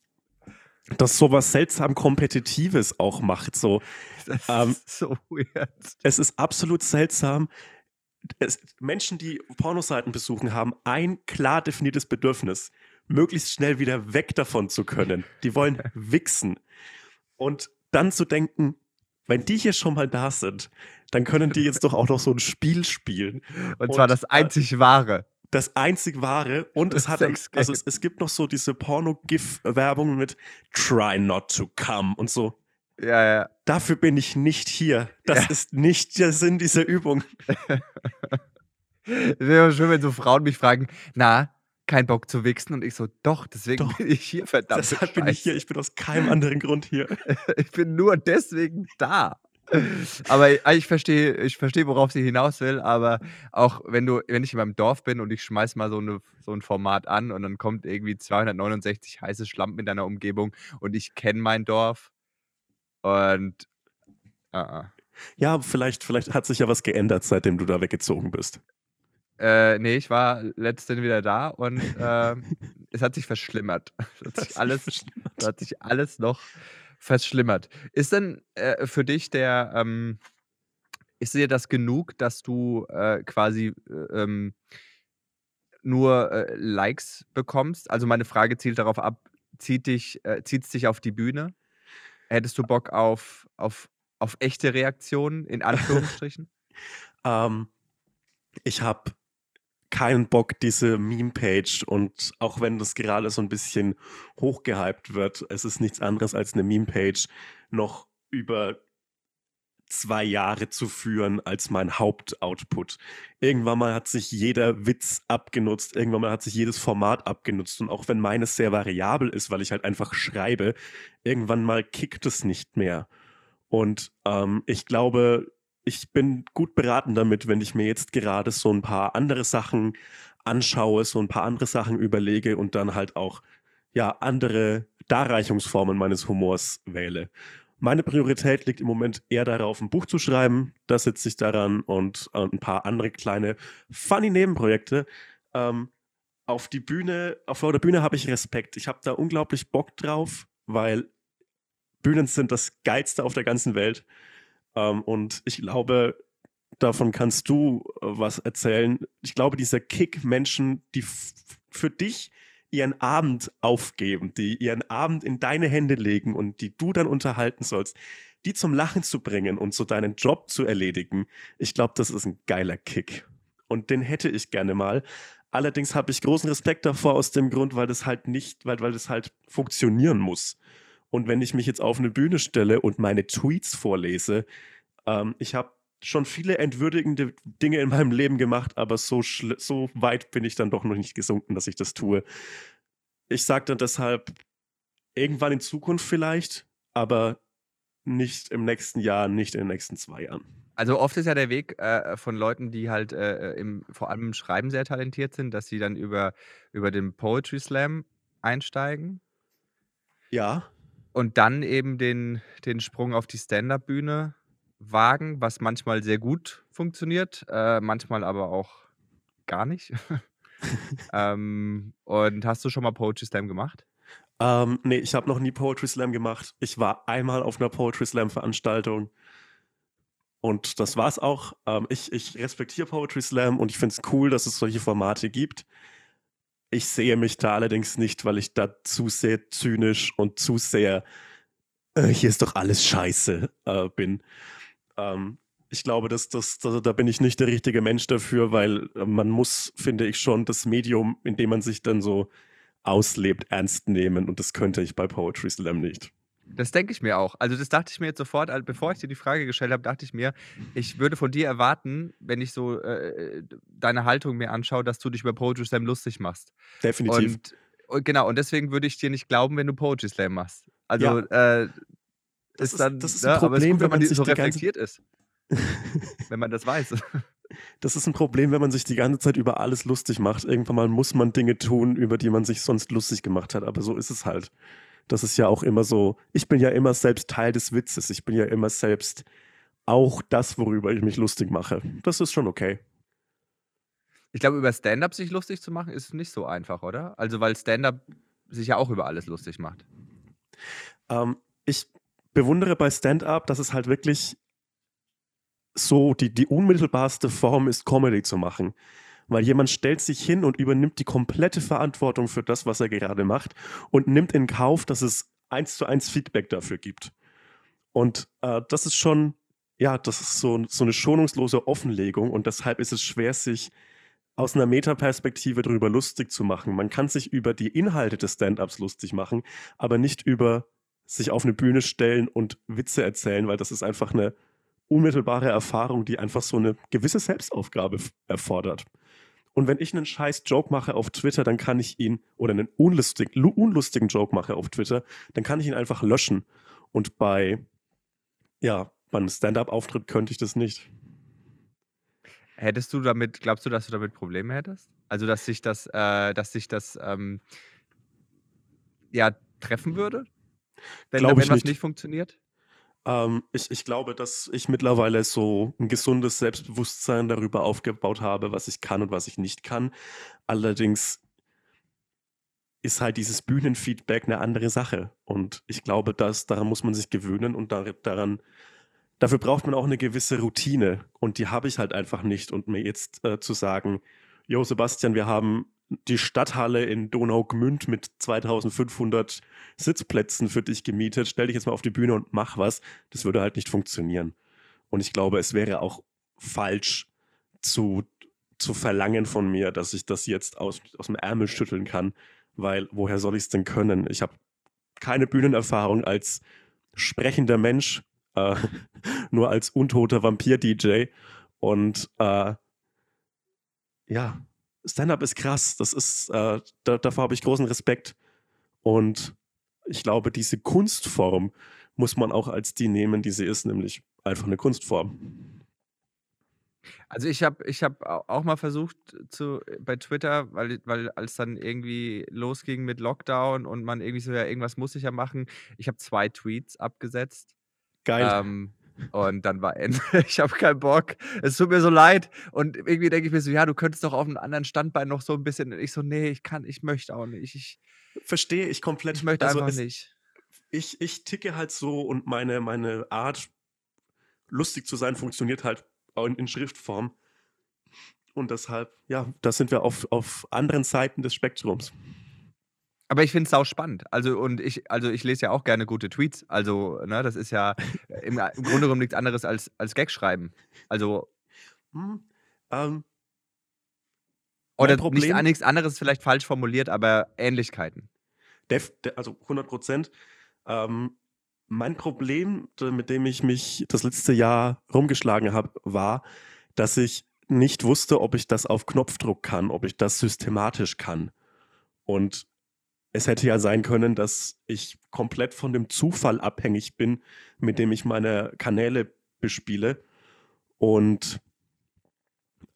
[SPEAKER 1] das sowas seltsam Kompetitives auch macht. So, (laughs)
[SPEAKER 3] das
[SPEAKER 1] Ähm,
[SPEAKER 3] ist so weird.
[SPEAKER 1] es ist absolut seltsam. Es, Menschen, die Pornoseiten besuchen, haben ein klar definiertes Bedürfnis, möglichst schnell wieder weg davon zu können. Die wollen (laughs) wichsen. Und dann zu denken, wenn die hier schon mal da sind, dann können die jetzt doch auch noch so ein Spiel spielen.
[SPEAKER 3] Und, zwar
[SPEAKER 1] und,
[SPEAKER 3] das
[SPEAKER 1] äh,
[SPEAKER 3] einzig wahre.
[SPEAKER 1] Das einzig wahre und es hat also es, es gibt noch so diese Porno-GIF-Werbung mit Try not to come und so.
[SPEAKER 3] Ja, ja.
[SPEAKER 1] Dafür bin ich nicht hier. Das
[SPEAKER 3] Ja.
[SPEAKER 1] ist nicht der Sinn dieser Übung.
[SPEAKER 3] Es (laughs) wäre schön, wenn so Frauen mich fragen, na, keinen Bock zu wichsen. Und ich so, doch, deswegen
[SPEAKER 1] Doch.
[SPEAKER 3] bin ich hier, verdammt.
[SPEAKER 1] Deshalb bin ich hier. Ich bin aus keinem anderen Grund hier. (laughs)
[SPEAKER 3] ich bin nur deswegen da. Aber ich- ich verstehe, ich verstehe, worauf sie hinaus will, aber auch wenn du, wenn ich in meinem Dorf bin und ich schmeiß mal so, eine, so ein Format an und dann kommt irgendwie 269 heiße Schlampen in deiner Umgebung und ich kenne mein Dorf und uh
[SPEAKER 1] Ja, vielleicht, vielleicht hat sich ja was geändert, seitdem du da weggezogen bist.
[SPEAKER 3] Äh, nee, ich war letztens wieder da und (laughs) ähm, es hat sich verschlimmert. Es hat sich alles, es hat sich alles noch verschlimmert. Ist denn äh, für dich der, ähm, ist dir das genug, dass du äh, quasi äh, ähm, nur äh, Likes bekommst? Also meine Frage zielt darauf ab, zieht dich, äh, zieht es dich auf die Bühne? Hättest du Bock auf, auf, auf echte Reaktionen, in (laughs) Anführungsstrichen?
[SPEAKER 1] Ähm, ich habe keinen Bock, diese Meme-Page und auch wenn das gerade so ein bisschen hochgehypt wird, es ist nichts anderes als eine Meme-Page, noch über zwei Jahre zu führen als mein Hauptoutput. Irgendwann mal hat sich jeder Witz abgenutzt, irgendwann mal hat sich jedes Format abgenutzt und auch wenn meines sehr variabel ist, weil ich halt einfach schreibe, irgendwann mal kickt es nicht mehr. Und ähm, ich glaube, ich bin gut beraten damit, wenn ich mir jetzt gerade so ein paar andere Sachen anschaue, so ein paar andere Sachen überlege und dann halt auch ja andere Darreichungsformen meines Humors wähle. Meine Priorität liegt im Moment eher darauf, ein Buch zu schreiben. Da sitze ich daran und äh, ein paar andere kleine funny Nebenprojekte. Ähm, auf die Bühne, auf der Bühne habe ich Respekt. Ich habe da unglaublich Bock drauf, weil Bühnen sind das Geilste auf der ganzen Welt. Ähm, und ich glaube, davon kannst du äh, was erzählen. Ich glaube, dieser Kick, Menschen, die für dich ihren Abend aufgeben, die ihren Abend in deine Hände legen und die du dann unterhalten sollst, die zum Lachen zu bringen und so deinen Job zu erledigen, ich glaube, das ist ein geiler Kick. Und den hätte ich gerne mal. Allerdings habe ich großen Respekt davor aus dem Grund, weil das halt nicht, weil, weil das halt funktionieren muss. Und wenn ich mich jetzt auf eine Bühne stelle und meine Tweets vorlese, ähm, ich habe schon viele entwürdigende Dinge in meinem Leben gemacht, aber so, so weit bin ich dann doch noch nicht gesunken, dass ich das tue. Ich sage dann deshalb, irgendwann in Zukunft vielleicht, aber nicht im nächsten Jahr, nicht in den nächsten zwei Jahren.
[SPEAKER 3] Also oft ist ja der Weg äh, von Leuten, die halt äh, im, vor allem im Schreiben sehr talentiert sind, dass sie dann über, über den Poetry Slam einsteigen
[SPEAKER 1] Ja,
[SPEAKER 3] und dann eben den, den Sprung auf die Stand-up-Bühne wagen, was manchmal sehr gut funktioniert, äh, manchmal aber auch gar nicht. (laughs) ähm, und hast du schon mal Poetry Slam gemacht?
[SPEAKER 1] Ähm, nee, ich habe noch nie Poetry Slam gemacht. Ich war einmal auf einer Poetry Slam Veranstaltung und das war's auch. Ähm, ich, ich respektiere Poetry Slam und ich finde es cool, dass es solche Formate gibt. Ich sehe mich da allerdings nicht, weil ich da zu sehr zynisch und zu sehr äh, hier ist doch alles scheiße äh, bin. Ähm, ich glaube, dass das, da, da bin ich nicht der richtige Mensch dafür, weil äh, man muss, finde ich, schon das Medium, in dem man sich dann so auslebt, ernst nehmen. Und das könnte ich bei Poetry Slam nicht.
[SPEAKER 3] Das denke ich mir auch. Also das dachte ich mir jetzt sofort, als- bevor ich dir die Frage gestellt habe, dachte ich mir, ich würde von dir erwarten, wenn ich so äh, deine Haltung mir anschaue, dass du dich über Poetry Slam lustig machst.
[SPEAKER 1] Definitiv.
[SPEAKER 3] Und, und genau, und deswegen würde ich dir nicht glauben, wenn du Poetry Slam machst. Also äh,
[SPEAKER 1] Das
[SPEAKER 3] ist dann,
[SPEAKER 1] das ist
[SPEAKER 3] ne,
[SPEAKER 1] ein
[SPEAKER 3] ist
[SPEAKER 1] Problem,
[SPEAKER 3] gut,
[SPEAKER 1] wenn
[SPEAKER 3] wenn man
[SPEAKER 1] man
[SPEAKER 3] die-
[SPEAKER 1] sich
[SPEAKER 3] so reflektiert ist. wenn man das weiß. (laughs)
[SPEAKER 1] Das ist ein Problem, wenn man sich die ganze Zeit über alles lustig macht. Irgendwann mal muss man Dinge tun, über die man sich sonst lustig gemacht hat. Aber so ist es halt. Das ist ja auch immer so. Ich bin ja immer selbst Teil des Witzes. Ich bin ja immer selbst auch das, worüber ich mich lustig mache. Das ist schon okay.
[SPEAKER 3] Ich glaube, über Stand-up sich lustig zu machen, ist nicht so einfach, oder? Also, weil Stand-up sich ja auch über alles lustig macht.
[SPEAKER 1] Ähm, ich bewundere bei Stand-up, dass es halt wirklich so die, die unmittelbarste Form ist, Comedy zu machen. Weil jemand stellt sich hin und übernimmt die komplette Verantwortung für das, was er gerade macht und nimmt in Kauf, dass es eins zu eins Feedback dafür gibt. Und äh, das ist schon, ja, das ist so, so eine schonungslose Offenlegung und deshalb ist es schwer, sich aus einer Metaperspektive darüber lustig zu machen. Man kann sich über die Inhalte des Stand-ups lustig machen, aber nicht über sich auf eine Bühne stellen und Witze erzählen, weil das ist einfach eine unmittelbare Erfahrung, die einfach so eine gewisse Selbstaufgabe erfordert. Und wenn ich einen scheiß Joke mache auf Twitter, dann kann ich ihn, oder einen unlustig, unlustigen Joke mache auf Twitter, dann kann ich ihn einfach löschen. Und bei, ja, bei einem Stand-up-Auftritt könnte ich das nicht.
[SPEAKER 3] Hättest du damit, glaubst du, dass du damit Probleme hättest? Also, dass sich das, äh, dass sich das ähm, ja treffen würde? Wenn,
[SPEAKER 1] Glaube
[SPEAKER 3] wenn was
[SPEAKER 1] nicht.
[SPEAKER 3] nicht funktioniert?
[SPEAKER 1] Ähm, ich, ich glaube, dass ich mittlerweile so ein gesundes Selbstbewusstsein darüber aufgebaut habe, was ich kann und was ich nicht kann. Allerdings ist halt dieses Bühnenfeedback eine andere Sache. Und ich glaube, dass daran muss man sich gewöhnen und dar daran, dafür braucht man auch eine gewisse Routine. Und die habe ich halt einfach nicht. Und mir jetzt äh, zu sagen, Jo, Sebastian, wir haben die Stadthalle in Donaugmünd mit 2500 Sitzplätzen für dich gemietet. Stell dich jetzt mal auf die Bühne und mach was. Das würde halt nicht funktionieren. Und ich glaube, es wäre auch falsch zu, zu verlangen von mir, dass ich das jetzt aus, aus dem Ärmel schütteln kann, weil woher soll ich es denn können? Ich habe keine Bühnenerfahrung als sprechender Mensch, äh, (laughs) nur als untoter Vampir-DJ. Und äh, ja, Stand-up ist krass. Das ist, äh, da, davor habe ich großen Respekt. Und ich glaube, diese Kunstform muss man auch als die nehmen, die sie ist, nämlich einfach eine Kunstform.
[SPEAKER 3] Also ich habe ich hab auch mal versucht zu, bei Twitter, weil, weil als dann irgendwie losging mit Lockdown und man irgendwie so, ja, irgendwas muss ich ja machen. Ich habe zwei Tweets abgesetzt.
[SPEAKER 1] Geil.
[SPEAKER 3] Ähm, und dann war Ende. (laughs) Ich habe keinen Bock. Es tut mir so leid. Und irgendwie denke ich mir so, ja, du könntest doch auf einem anderen Standbein noch so ein bisschen. Und ich so, nee, ich kann, ich möchte auch nicht. Ich,
[SPEAKER 1] Verstehe ich komplett.
[SPEAKER 3] ich möchte
[SPEAKER 1] Also
[SPEAKER 3] einfach
[SPEAKER 1] es-
[SPEAKER 3] nicht.
[SPEAKER 1] Ich, ich ticke halt so und meine, meine Art, lustig zu sein, funktioniert halt auch in, in Schriftform. Und deshalb, ja, da sind wir auf, auf anderen Seiten des Spektrums.
[SPEAKER 3] Aber ich finde es sau spannend. Also, und ich, also ich lese ja auch gerne gute Tweets. Also, ne, das ist ja (laughs) im, im Grunde genommen nichts anderes als, als Gag schreiben. Also,
[SPEAKER 1] Hm, ähm,
[SPEAKER 3] oder
[SPEAKER 1] Problem-
[SPEAKER 3] nicht, nichts anderes vielleicht falsch formuliert, aber Ähnlichkeiten.
[SPEAKER 1] Def, de, also 100 Prozent. Ähm, mein Problem, mit dem ich mich das letzte Jahr rumgeschlagen habe, war, dass ich nicht wusste, ob ich das auf Knopfdruck kann, ob ich das systematisch kann. Und es hätte ja sein können, dass ich komplett von dem Zufall abhängig bin, mit dem ich meine Kanäle bespiele. Und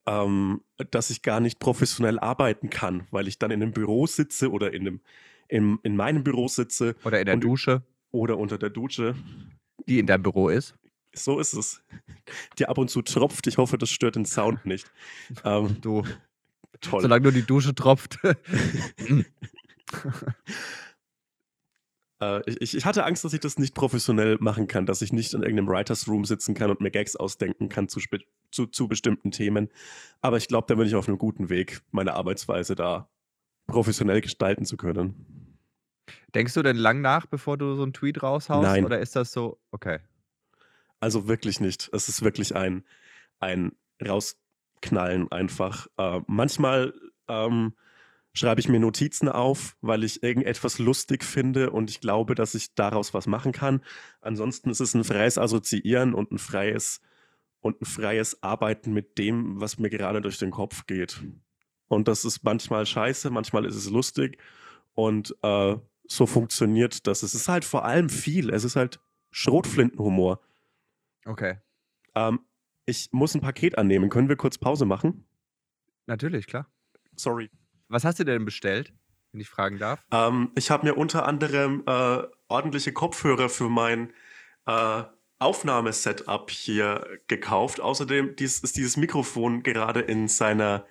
[SPEAKER 1] ähm, dass ich gar nicht professionell arbeiten kann, weil ich dann in einem Büro sitze oder in, einem, in, in meinem Büro sitze
[SPEAKER 3] Oder in der
[SPEAKER 1] Und-
[SPEAKER 3] Dusche,
[SPEAKER 1] oder unter der Dusche.
[SPEAKER 3] die in deinem Büro ist.
[SPEAKER 1] So ist es. (laughs) Die ab und zu tropft. Ich hoffe, das stört den Sound nicht. (laughs) Ähm,
[SPEAKER 3] Du,
[SPEAKER 1] toll.
[SPEAKER 3] solange nur die Dusche tropft. (laughs)
[SPEAKER 1] Äh, ich, ich hatte Angst, dass ich das nicht professionell machen kann, dass ich nicht in irgendeinem Writers Room sitzen kann und mir Gags ausdenken kann zu, zu, zu bestimmten Themen. Aber ich glaube, da bin ich auf einem guten Weg, meine Arbeitsweise da professionell gestalten zu können.
[SPEAKER 3] Denkst du denn lang nach, bevor du so einen Tweet raushaust?
[SPEAKER 1] Nein.
[SPEAKER 3] Oder ist das so, okay.
[SPEAKER 1] Also wirklich nicht. Es ist wirklich ein, ein Rausknallen einfach. Äh, manchmal ähm, schreibe ich mir Notizen auf, weil ich irgendetwas lustig finde und ich glaube, dass ich daraus was machen kann. Ansonsten ist es ein freies Assoziieren und ein freies und ein freies Arbeiten mit dem, was mir gerade durch den Kopf geht. Und das ist manchmal scheiße, manchmal ist es lustig und äh, so funktioniert das. Es ist halt vor allem viel. Es ist halt Schrotflintenhumor.
[SPEAKER 3] Okay.
[SPEAKER 1] Ähm, ich muss ein Paket annehmen. Können wir kurz Pause machen?
[SPEAKER 3] Natürlich, klar.
[SPEAKER 1] Sorry.
[SPEAKER 3] Was hast du denn bestellt, wenn ich fragen darf?
[SPEAKER 1] Ähm, ich habe mir unter anderem äh, ordentliche Kopfhörer für mein äh, Aufnahmesetup hier gekauft. Außerdem dies, ist dieses Mikrofon gerade in seiner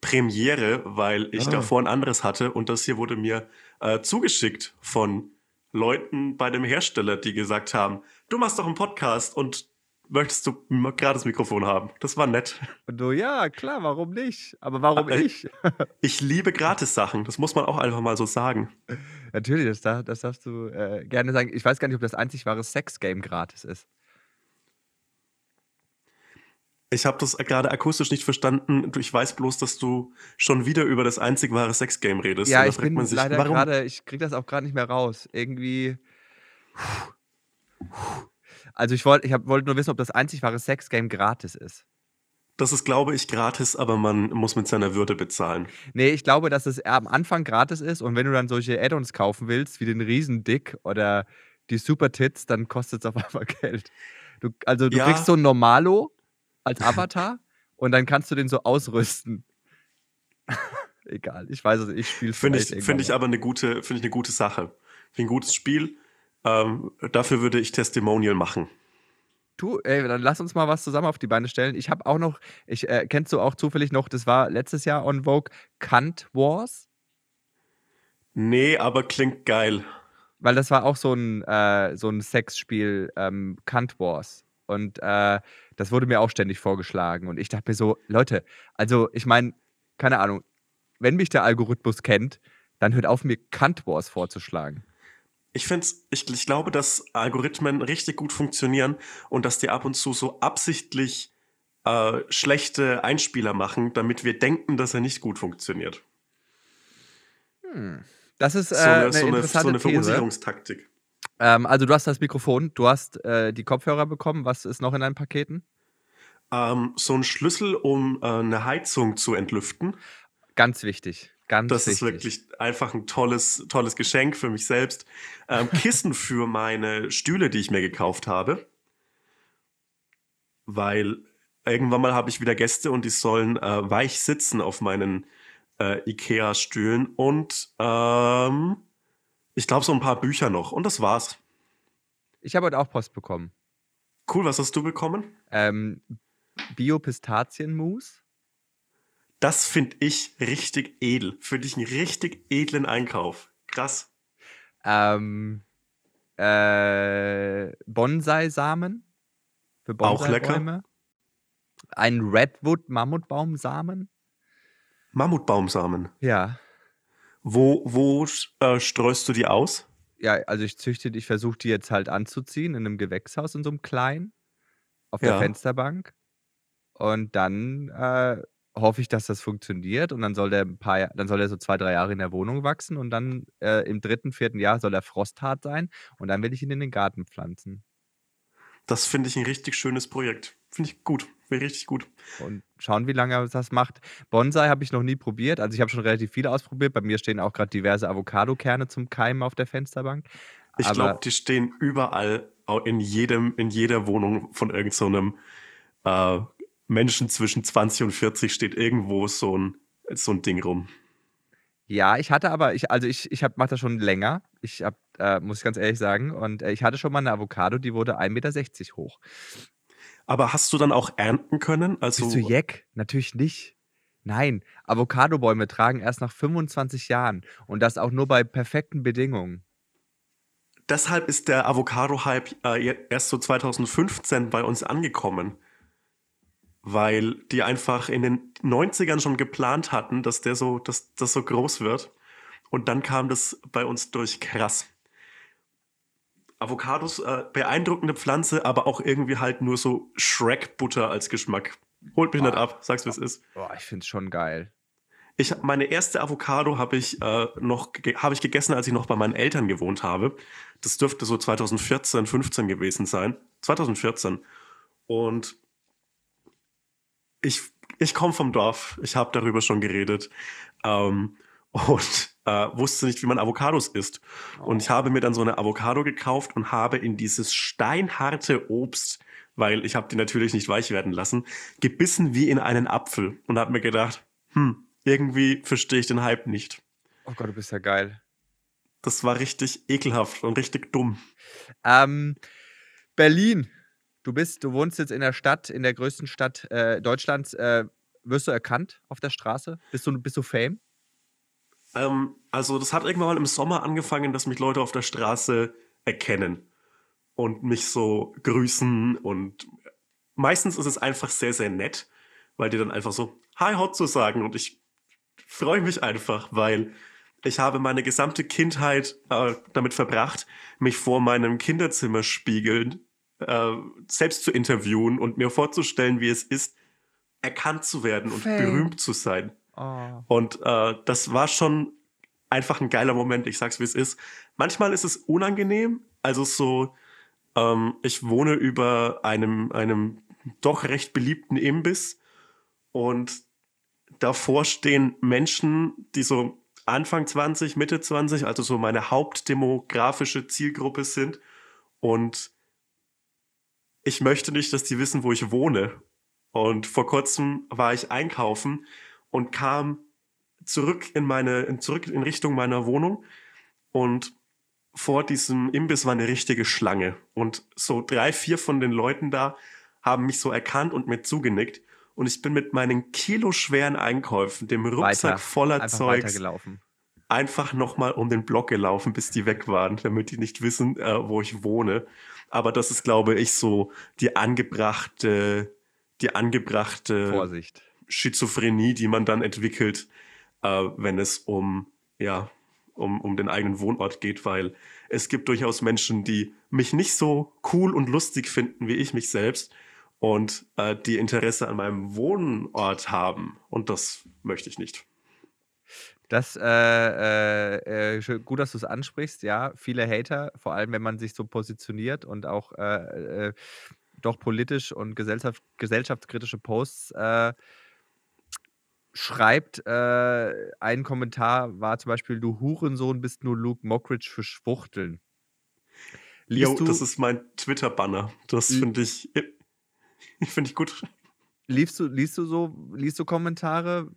[SPEAKER 1] Premiere, weil ich
[SPEAKER 3] Ah.
[SPEAKER 1] davor ein anderes hatte und das hier wurde mir äh, zugeschickt von Leuten bei dem Hersteller, die gesagt haben, du machst doch einen Podcast und möchtest du ein gratis Mikrofon haben. Das war nett.
[SPEAKER 3] Und du, ja, klar, warum nicht? Aber warum
[SPEAKER 1] Äh,
[SPEAKER 3] ich? (laughs)
[SPEAKER 1] Ich liebe Gratis-Sachen. Das muss man auch einfach mal so sagen.
[SPEAKER 3] Natürlich, das, darf- das darfst du äh, gerne sagen. Ich weiß gar nicht, ob das einzig wahre Sex-Game gratis ist.
[SPEAKER 1] Ich habe das gerade akustisch nicht verstanden. Ich weiß bloß, dass du schon wieder über das einzig wahre Sexgame redest.
[SPEAKER 3] Ja, ich bin
[SPEAKER 1] man sich,
[SPEAKER 3] leider gerade, ich krieg das auch gerade nicht mehr raus. Irgendwie. Also ich wollte ich hab- wollte nur wissen, ob das einzig wahre Sexgame gratis ist.
[SPEAKER 1] Das ist, glaube ich, gratis, aber man muss mit seiner Würde bezahlen.
[SPEAKER 3] Nee, ich glaube, dass es am Anfang gratis ist und wenn du dann solche Add-ons kaufen willst, wie den Riesendick oder die Super Tits, dann kostet es auf (laughs) einmal Geld. Du, also du
[SPEAKER 1] Ja.
[SPEAKER 3] kriegst so ein Normalo als Avatar (laughs) und dann kannst du den so ausrüsten. (laughs) Egal, ich weiß es, ich spiele
[SPEAKER 1] Finde ich, finde ich aber eine gute, finde ich eine gute Sache. Finde ich ein gutes Spiel. Ähm, dafür würde ich Testimonial machen.
[SPEAKER 3] Du, ey, dann lass uns mal was zusammen auf die Beine stellen. Ich habe auch noch, ich äh, kennst du auch zufällig noch, das war letztes Jahr on Vogue, Kant Wars,
[SPEAKER 1] Nee, aber klingt geil.
[SPEAKER 3] weil das war auch so ein, äh, so ein Sexspiel, ähm, Kant Wars. Und äh, das wurde mir auch ständig vorgeschlagen. Und ich dachte mir so, Leute, also ich meine, keine Ahnung, wenn mich der Algorithmus kennt, dann hört auf, mir Kant Wars vorzuschlagen.
[SPEAKER 1] Ich find's, ich, ich glaube, dass Algorithmen richtig gut funktionieren und dass die ab und zu so absichtlich äh, schlechte Einspieler machen, damit wir denken, dass er nicht gut funktioniert.
[SPEAKER 3] Das ist äh,
[SPEAKER 1] So eine, so eine, so eine. Verunsicherungstaktik.
[SPEAKER 3] Ähm, also du hast das Mikrofon, du hast äh, die Kopfhörer bekommen. Was ist noch in deinen Paketen?
[SPEAKER 1] Ähm, so ein Schlüssel, um äh, eine Heizung zu entlüften.
[SPEAKER 3] Ganz wichtig. Ganz
[SPEAKER 1] Das
[SPEAKER 3] wichtig.
[SPEAKER 1] ist wirklich einfach ein tolles, tolles Geschenk für mich selbst. Ähm, (laughs) Kissen für meine Stühle, die ich mir gekauft habe. Weil irgendwann mal habe ich wieder Gäste und die sollen äh, weich sitzen auf meinen äh, IKEA-Stühlen. Und ähm, ich glaube, so ein paar Bücher noch. Und das war's.
[SPEAKER 3] Ich habe heute auch Post bekommen.
[SPEAKER 1] Cool, was hast du bekommen?
[SPEAKER 3] Ähm, Bio-Pistazien-Mousse.
[SPEAKER 1] Das finde ich richtig edel. Finde ich einen richtig edlen Einkauf. Krass.
[SPEAKER 3] Ähm, äh, Bonsai-Samen. Für
[SPEAKER 1] Auch lecker.
[SPEAKER 3] Ein Redwood-Mammutbaumsamen.
[SPEAKER 1] Mammutbaumsamen.
[SPEAKER 3] Ja.
[SPEAKER 1] Wo, wo äh, streust du die aus?
[SPEAKER 3] Ja, also ich züchte, ich versuche die jetzt halt anzuziehen in einem Gewächshaus, in so einem kleinen, auf der
[SPEAKER 1] Ja.
[SPEAKER 3] Fensterbank. Und dann äh, hoffe ich, dass das funktioniert. Und dann soll der ein paar, dann soll er so zwei, drei Jahre in der Wohnung wachsen. Und dann äh, im dritten, vierten Jahr soll er frosthart sein. Und dann will ich ihn in den Garten pflanzen.
[SPEAKER 1] Das finde ich ein richtig schönes Projekt. Finde ich gut. Finde ich richtig gut.
[SPEAKER 3] Und schauen, wie lange er das macht. Bonsai habe ich noch nie probiert. Also ich habe schon relativ viele ausprobiert. Bei mir stehen auch gerade diverse Avocado-Kerne zum Keimen auf der Fensterbank.
[SPEAKER 1] Ich glaube, die stehen überall, in jedem, in jeder Wohnung von irgendeinem so äh, Menschen zwischen 20 und 40 steht irgendwo so ein, so ein Ding rum.
[SPEAKER 3] Ja, ich hatte aber, ich, also ich, ich mache das schon länger. Ich habe, äh, muss ich ganz ehrlich sagen, und äh, ich hatte schon mal eine Avocado, die wurde 1,60 Meter hoch.
[SPEAKER 1] Aber hast du dann auch ernten können? Also,
[SPEAKER 3] Bist du Jeck? Natürlich nicht. Nein, Avocadobäume tragen erst nach 25 Jahren und das auch nur bei perfekten Bedingungen.
[SPEAKER 1] deshalb ist der Avocado-Hype äh, erst so 2015 bei uns angekommen. Weil die einfach in den 90ern schon geplant hatten, dass der so, dass das so groß wird. Und dann kam das bei uns durch krass. Avocados, äh, beeindruckende Pflanze, aber auch irgendwie halt nur so Shrek-Butter als Geschmack. Holt mich nicht ab, sag's wie es ist.
[SPEAKER 3] Boah, ich finde es schon geil.
[SPEAKER 1] Ich meine erste Avocado habe ich äh, noch habe ich gegessen, als ich noch bei meinen Eltern gewohnt habe. Das dürfte so 2014, 15 gewesen sein. 2014. Und ich ich komme vom Dorf. Ich habe darüber schon geredet ähm, und äh, wusste nicht, wie man Avocados isst. Und ich habe mir dann so eine Avocado gekauft und habe in dieses steinharte Obst, weil ich habe die natürlich nicht weich werden lassen, gebissen wie in einen Apfel und habe mir gedacht, hm, irgendwie verstehe ich den Hype nicht.
[SPEAKER 3] Oh Gott, du bist ja geil.
[SPEAKER 1] Das war richtig ekelhaft und richtig dumm.
[SPEAKER 3] Ähm, Berlin. Du bist, du wohnst jetzt in der Stadt, in der größten Stadt äh, Deutschlands. Äh, wirst du erkannt auf der Straße? Bist du, bist du Fame?
[SPEAKER 1] Ähm, also das hat irgendwann mal im Sommer angefangen, dass mich Leute auf der Straße erkennen und mich so grüßen und meistens ist es einfach sehr, sehr nett, weil die dann einfach so Hi Hot zu sagen und ich freue mich einfach, weil ich habe meine gesamte Kindheit äh, damit verbracht, mich vor meinem Kinderzimmerspiegel äh, selbst zu interviewen und mir vorzustellen, wie es ist, erkannt zu werden und
[SPEAKER 3] Fame.
[SPEAKER 1] berühmt zu sein.
[SPEAKER 3] Oh.
[SPEAKER 1] Und äh, das war schon einfach ein geiler Moment. Ich sag's, wie es ist. Manchmal ist es unangenehm. Also so, ähm, ich wohne über einem, einem doch recht beliebten Imbiss und davor stehen Menschen, die so Anfang 20, Mitte 20, also so meine hauptdemografische Zielgruppe sind. Und ich möchte nicht, dass die wissen, wo ich wohne. Und vor kurzem war ich einkaufen und kam zurück in meine, zurück in Richtung meiner Wohnung und vor diesem Imbiss war eine richtige Schlange. Und so drei, vier von den Leuten da haben mich so erkannt und mir zugenickt. Und ich bin mit meinen kiloschweren Einkäufen, dem Rucksack
[SPEAKER 3] Weiter.
[SPEAKER 1] voller
[SPEAKER 3] Einfach
[SPEAKER 1] Zeugs, einfach nochmal um den Block gelaufen, bis die weg waren, damit die nicht wissen, äh, wo ich wohne. Aber das ist, glaube ich, so die angebrachte, die angebrachte
[SPEAKER 3] Vorsicht.
[SPEAKER 1] Schizophrenie, die man dann entwickelt, äh, wenn es um, ja, um, um den eigenen Wohnort geht, weil es gibt durchaus Menschen, die mich nicht so cool und lustig finden wie ich mich selbst und äh, die Interesse an meinem Wohnort haben. Und das möchte ich nicht.
[SPEAKER 3] Das, äh, äh, äh, gut, dass du es ansprichst. Ja, viele Hater, vor allem wenn man sich so positioniert und auch äh, äh, doch politisch und gesellschaft, gesellschaftskritische Posts äh, schreibt. Äh, ein Kommentar war zum Beispiel: Du Hurensohn bist nur Luke Mockridge für Schwuchteln.
[SPEAKER 1] Jo,
[SPEAKER 3] Liest du,
[SPEAKER 1] das ist mein Twitter-Banner. Das finde ich, (laughs) finde ich gut.
[SPEAKER 3] liest du, liest du so, liest du Kommentare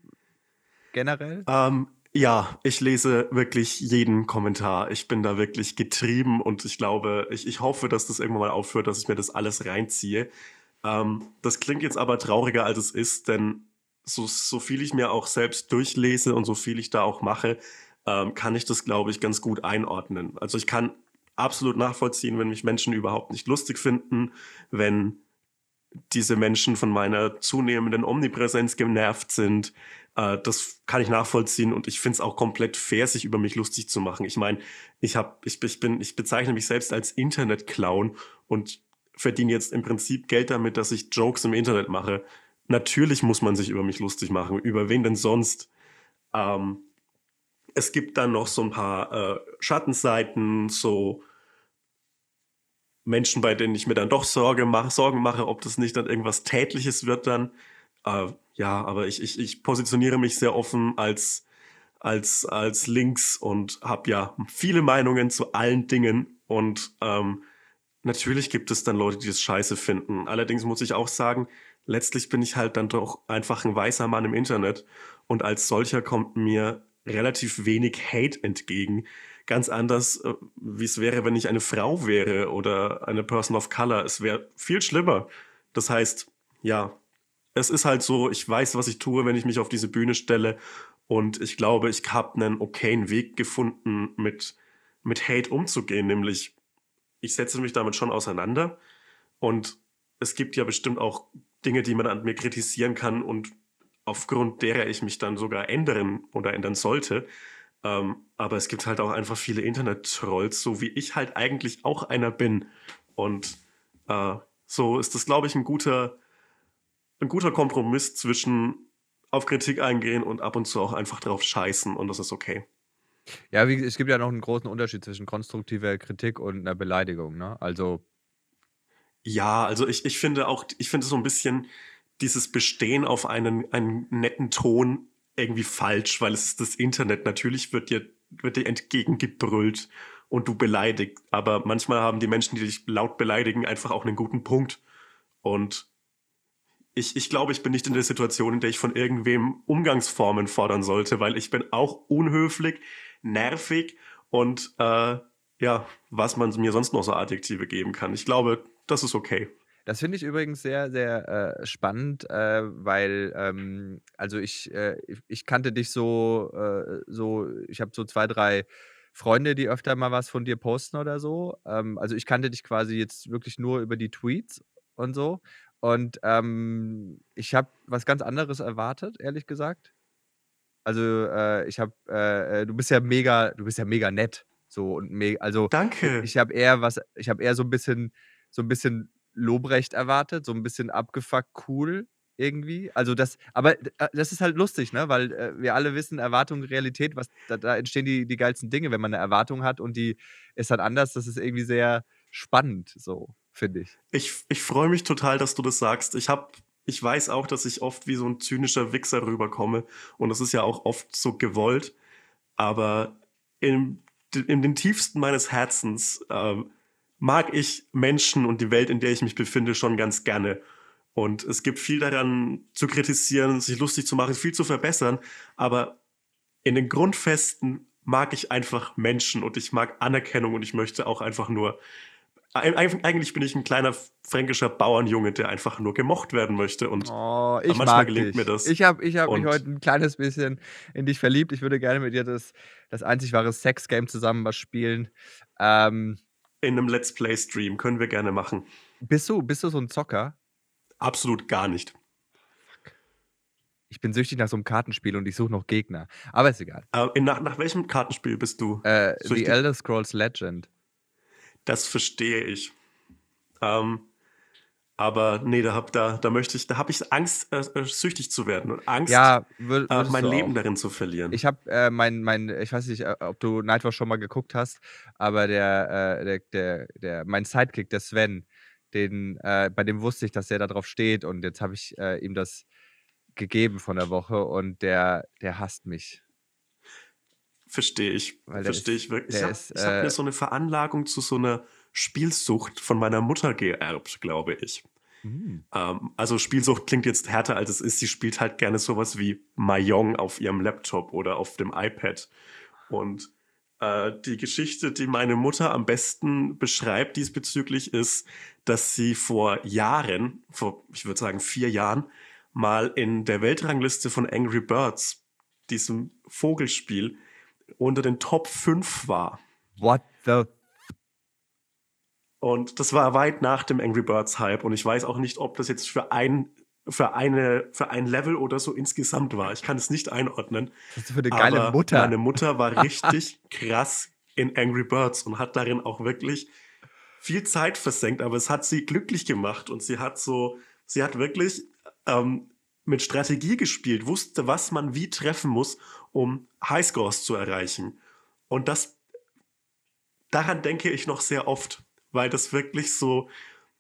[SPEAKER 3] generell?
[SPEAKER 1] Ähm, ja, ich lese wirklich jeden Kommentar. Ich bin da wirklich getrieben und ich glaube, ich, ich hoffe, dass das irgendwann mal aufhört, dass ich mir das alles reinziehe. Ähm, das klingt jetzt aber trauriger, als es ist, denn so, so viel ich mir auch selbst durchlese und so viel ich da auch mache, ähm, kann ich das, glaube ich, ganz gut einordnen. Also ich kann absolut nachvollziehen, wenn mich Menschen überhaupt nicht lustig finden, wenn diese Menschen von meiner zunehmenden Omnipräsenz genervt sind. Äh, das kann ich nachvollziehen und ich finde es auch komplett fair, sich über mich lustig zu machen. Ich meine, ich hab, ich, ich bin, ich bezeichne mich selbst als Internet-Clown und verdiene jetzt im Prinzip Geld damit, dass ich Jokes im Internet mache. Natürlich muss man sich über mich lustig machen. Über wen denn sonst? Ähm, es gibt dann noch so ein paar äh, Schattenseiten, so Menschen, bei denen ich mir dann doch Sorge mach, Sorgen mache, ob das nicht dann irgendwas Tätliches wird dann. Äh, ja, aber ich, ich, ich positioniere mich sehr offen als, als, als links und habe ja viele Meinungen zu allen Dingen. Und ähm, natürlich gibt es dann Leute, die das scheiße finden. Allerdings muss ich auch sagen, letztlich bin ich halt dann doch einfach ein weißer Mann im Internet. Und als solcher kommt mir relativ wenig Hate entgegen. Ganz anders, äh, wie es wäre, wenn ich eine Frau wäre oder eine Person of Color. Es wäre viel schlimmer. Das heißt, ja, es ist halt so, ich weiß, was ich tue, wenn ich mich auf diese Bühne stelle. Und ich glaube, ich habe einen okayen Weg gefunden, mit, mit Hate umzugehen. Nämlich, ich setze mich damit schon auseinander. Und es gibt ja bestimmt auch Dinge, die man an mir kritisieren kann und aufgrund derer ich mich dann sogar ändern oder ändern sollte. Ähm, aber es gibt halt auch einfach viele Internet-Trolls, so wie ich halt eigentlich auch einer bin. Und äh, so ist das, glaube ich, ein guter, ein guter Kompromiss zwischen auf Kritik eingehen und ab und zu auch einfach drauf scheißen und das ist okay.
[SPEAKER 3] Ja, wie, es gibt ja noch einen großen Unterschied zwischen konstruktiver Kritik und einer Beleidigung. Ne? Also,
[SPEAKER 1] Ja, also ich, ich finde auch, ich finde so ein bisschen dieses Bestehen auf einen, einen netten Ton irgendwie falsch, weil es ist das Internet. Natürlich wird dir, wird dir entgegengebrüllt und du beleidigt. Aber manchmal haben die Menschen, die dich laut beleidigen, einfach auch einen guten Punkt. Und ich, ich glaube, ich bin nicht in der Situation, in der ich von irgendwem Umgangsformen fordern sollte, weil ich bin auch unhöflich, nervig und äh, ja, was man mir sonst noch so Adjektive geben kann. Ich glaube, das ist okay.
[SPEAKER 3] Das finde ich übrigens sehr, sehr äh, spannend, äh, weil, ähm, also ich, äh, ich, ich kannte dich so, äh, so ich habe so zwei, drei Freunde, die öfter mal was von dir posten oder so. Ähm, also ich kannte dich quasi jetzt wirklich nur über die Tweets und so. Und ähm, ich habe was ganz anderes erwartet, ehrlich gesagt. Also äh, ich habe, äh, du bist ja mega, du bist ja mega nett. So und me also
[SPEAKER 1] Danke.
[SPEAKER 3] ich habe eher was, ich habe eher so ein bisschen, so ein bisschen Lobrecht erwartet, so ein bisschen abgefuckt cool irgendwie. Also das, aber äh, das ist halt lustig, ne? Weil äh, wir alle wissen, Erwartung, Realität, was, da, da entstehen die, die geilsten Dinge, wenn man eine Erwartung hat und die ist dann anders. Das ist irgendwie sehr spannend, so, finde ich.
[SPEAKER 1] Ich, ich freue mich total, dass du das sagst. Ich habe ich weiß auch, dass ich oft wie so ein zynischer Wichser rüberkomme. Und das ist ja auch oft so gewollt. Aber in, in den tiefsten meines Herzens äh, mag ich Menschen und die Welt, in der ich mich befinde, schon ganz gerne. Und es gibt viel daran zu kritisieren, sich lustig zu machen, viel zu verbessern. Aber in den Grundfesten mag ich einfach Menschen und ich mag Anerkennung und ich möchte auch einfach nur. Eigentlich bin ich ein kleiner fränkischer Bauernjunge, der einfach nur gemocht werden möchte. Und
[SPEAKER 3] oh, ich manchmal gelingt dich. mir das. Ich habe ich hab mich heute ein kleines bisschen in dich verliebt. Ich würde gerne mit dir das, das einzig wahre Sex-Game zusammen was spielen. Ähm,
[SPEAKER 1] in einem Let's Play-Stream können wir gerne machen.
[SPEAKER 3] Bist du, bist du so ein Zocker?
[SPEAKER 1] Absolut gar nicht.
[SPEAKER 3] Ich bin süchtig nach so einem Kartenspiel und ich suche noch Gegner. Aber ist egal.
[SPEAKER 1] Äh, nach, nach welchem Kartenspiel bist du?
[SPEAKER 3] Äh, The Elder Scrolls Legend.
[SPEAKER 1] Das verstehe ich. Ähm, aber nee, da, hab, da, da möchte ich, da habe ich Angst, äh, äh, süchtig zu werden und Angst,
[SPEAKER 3] ja,
[SPEAKER 1] äh, mein Leben auch. darin zu verlieren.
[SPEAKER 3] Ich habe äh, mein, mein, ich weiß nicht, äh, ob du Nightwatch schon mal geguckt hast, aber der, äh, der, der, der, mein Sidekick, der Sven, den, bei dem wusste ich, dass er da drauf steht und jetzt habe ich ihm das gegeben von der Woche und der, der hasst mich.
[SPEAKER 1] Verstehe ich. Verstehe ich wirklich. Ich habe hab mir so eine Veranlagung zu so einer Spielsucht von meiner Mutter geerbt, glaube ich. Mhm. Ähm, also Spielsucht klingt jetzt härter, als es ist. Sie spielt halt gerne sowas wie Mahjong auf ihrem Laptop oder auf dem iPad. Und äh, die Geschichte, die meine Mutter am besten beschreibt diesbezüglich, ist, dass sie vor Jahren, vor ich würde sagen vier Jahren, mal in der Weltrangliste von Angry Birds, diesem Vogelspiel, unter den Top 5 war.
[SPEAKER 3] What the?
[SPEAKER 1] Und das war weit nach dem Angry Birds Hype und ich weiß auch nicht, ob das jetzt für ein für eine für ein Level oder so insgesamt war. Ich kann es nicht einordnen.
[SPEAKER 3] Das ist für eine geile Aber Mutter.
[SPEAKER 1] Meine Mutter war (laughs) richtig krass in Angry Birds und hat darin auch wirklich viel Zeit versenkt, aber es hat sie glücklich gemacht und sie hat so, sie hat wirklich ähm, mit Strategie gespielt, wusste, was man wie treffen muss, um Highscores zu erreichen. Und das, daran denke ich noch sehr oft, weil das wirklich so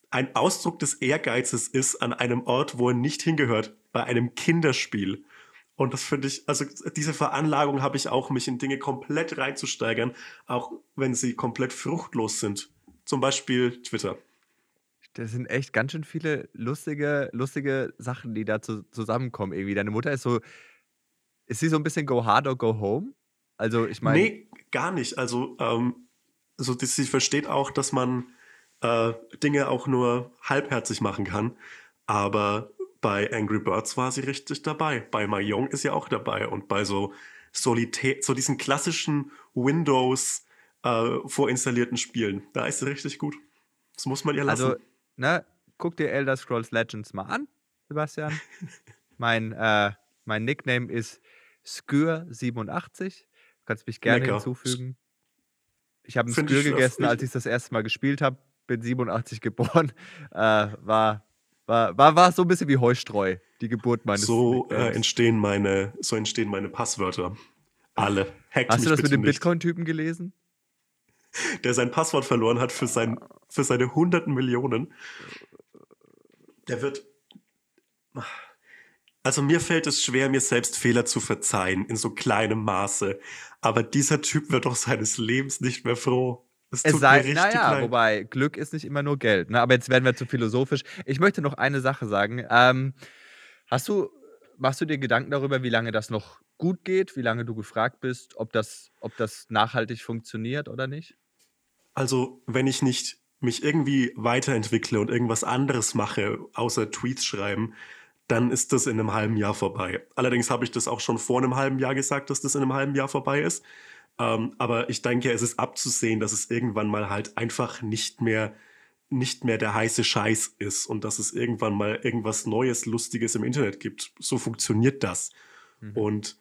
[SPEAKER 1] ein Ausdruck des Ehrgeizes ist an einem Ort, wo er nicht hingehört, bei einem Kinderspiel. Und das finde ich, also diese Veranlagung habe ich auch, mich in Dinge komplett reinzusteigern, auch wenn sie komplett fruchtlos sind. Zum Beispiel Twitter.
[SPEAKER 3] Das sind echt ganz schön viele lustige, lustige Sachen, die da zu, zusammenkommen irgendwie. Deine Mutter ist so, ist sie so ein bisschen go hard or go home? Also ich meine.
[SPEAKER 1] Nee, gar nicht. Also, ähm, also die, sie versteht auch, dass man äh, Dinge auch nur halbherzig machen kann. Aber bei Angry Birds war sie richtig dabei. Bei Mahjong ist sie auch dabei. Und bei so Solitär, so diesen klassischen Windows äh, vorinstallierten Spielen, da ist sie richtig gut. Das muss man ihr lassen. Also
[SPEAKER 3] ne, guck dir Elder Scrolls Legends mal an, Sebastian. (laughs) mein, äh, mein Nickname ist Skür87. Du kannst mich gerne Lecker. hinzufügen. Ich habe Find Skür gegessen, als ich das erste Mal gespielt habe. Bin 87 geboren. (laughs) Äh, war, war, war, war so ein bisschen wie Heustreu, die Geburt meines
[SPEAKER 1] So äh, entstehen meine, so entstehen meine Passwörter. Alle.
[SPEAKER 3] Hackt Hast du das mit dem Bitcoin-Typen gelesen?
[SPEAKER 1] der sein Passwort verloren hat für, sein, für seine hunderten Millionen. Der wird. Also mir fällt es schwer, mir selbst Fehler zu verzeihen in so kleinem Maße. Aber dieser Typ wird doch seines Lebens nicht mehr froh.
[SPEAKER 3] Es, es sei, naja, leid. wobei Glück ist nicht immer nur Geld. Ne? Aber jetzt werden wir zu philosophisch. Ich möchte noch eine Sache sagen. Ähm, hast du, machst du dir Gedanken darüber, wie lange das noch gut geht, wie lange du gefragt bist, ob das, ob das nachhaltig funktioniert oder nicht?
[SPEAKER 1] Also, wenn ich nicht mich irgendwie weiterentwickle und irgendwas anderes mache, außer Tweets schreiben, dann ist das in einem halben Jahr vorbei. Allerdings habe ich das auch schon vor einem halben Jahr gesagt, dass das in einem halben Jahr vorbei ist. Ähm, aber ich denke, es ist abzusehen, dass es irgendwann mal halt einfach nicht mehr, nicht mehr der heiße Scheiß ist und dass es irgendwann mal irgendwas Neues, Lustiges im Internet gibt. So funktioniert das. Mhm. Und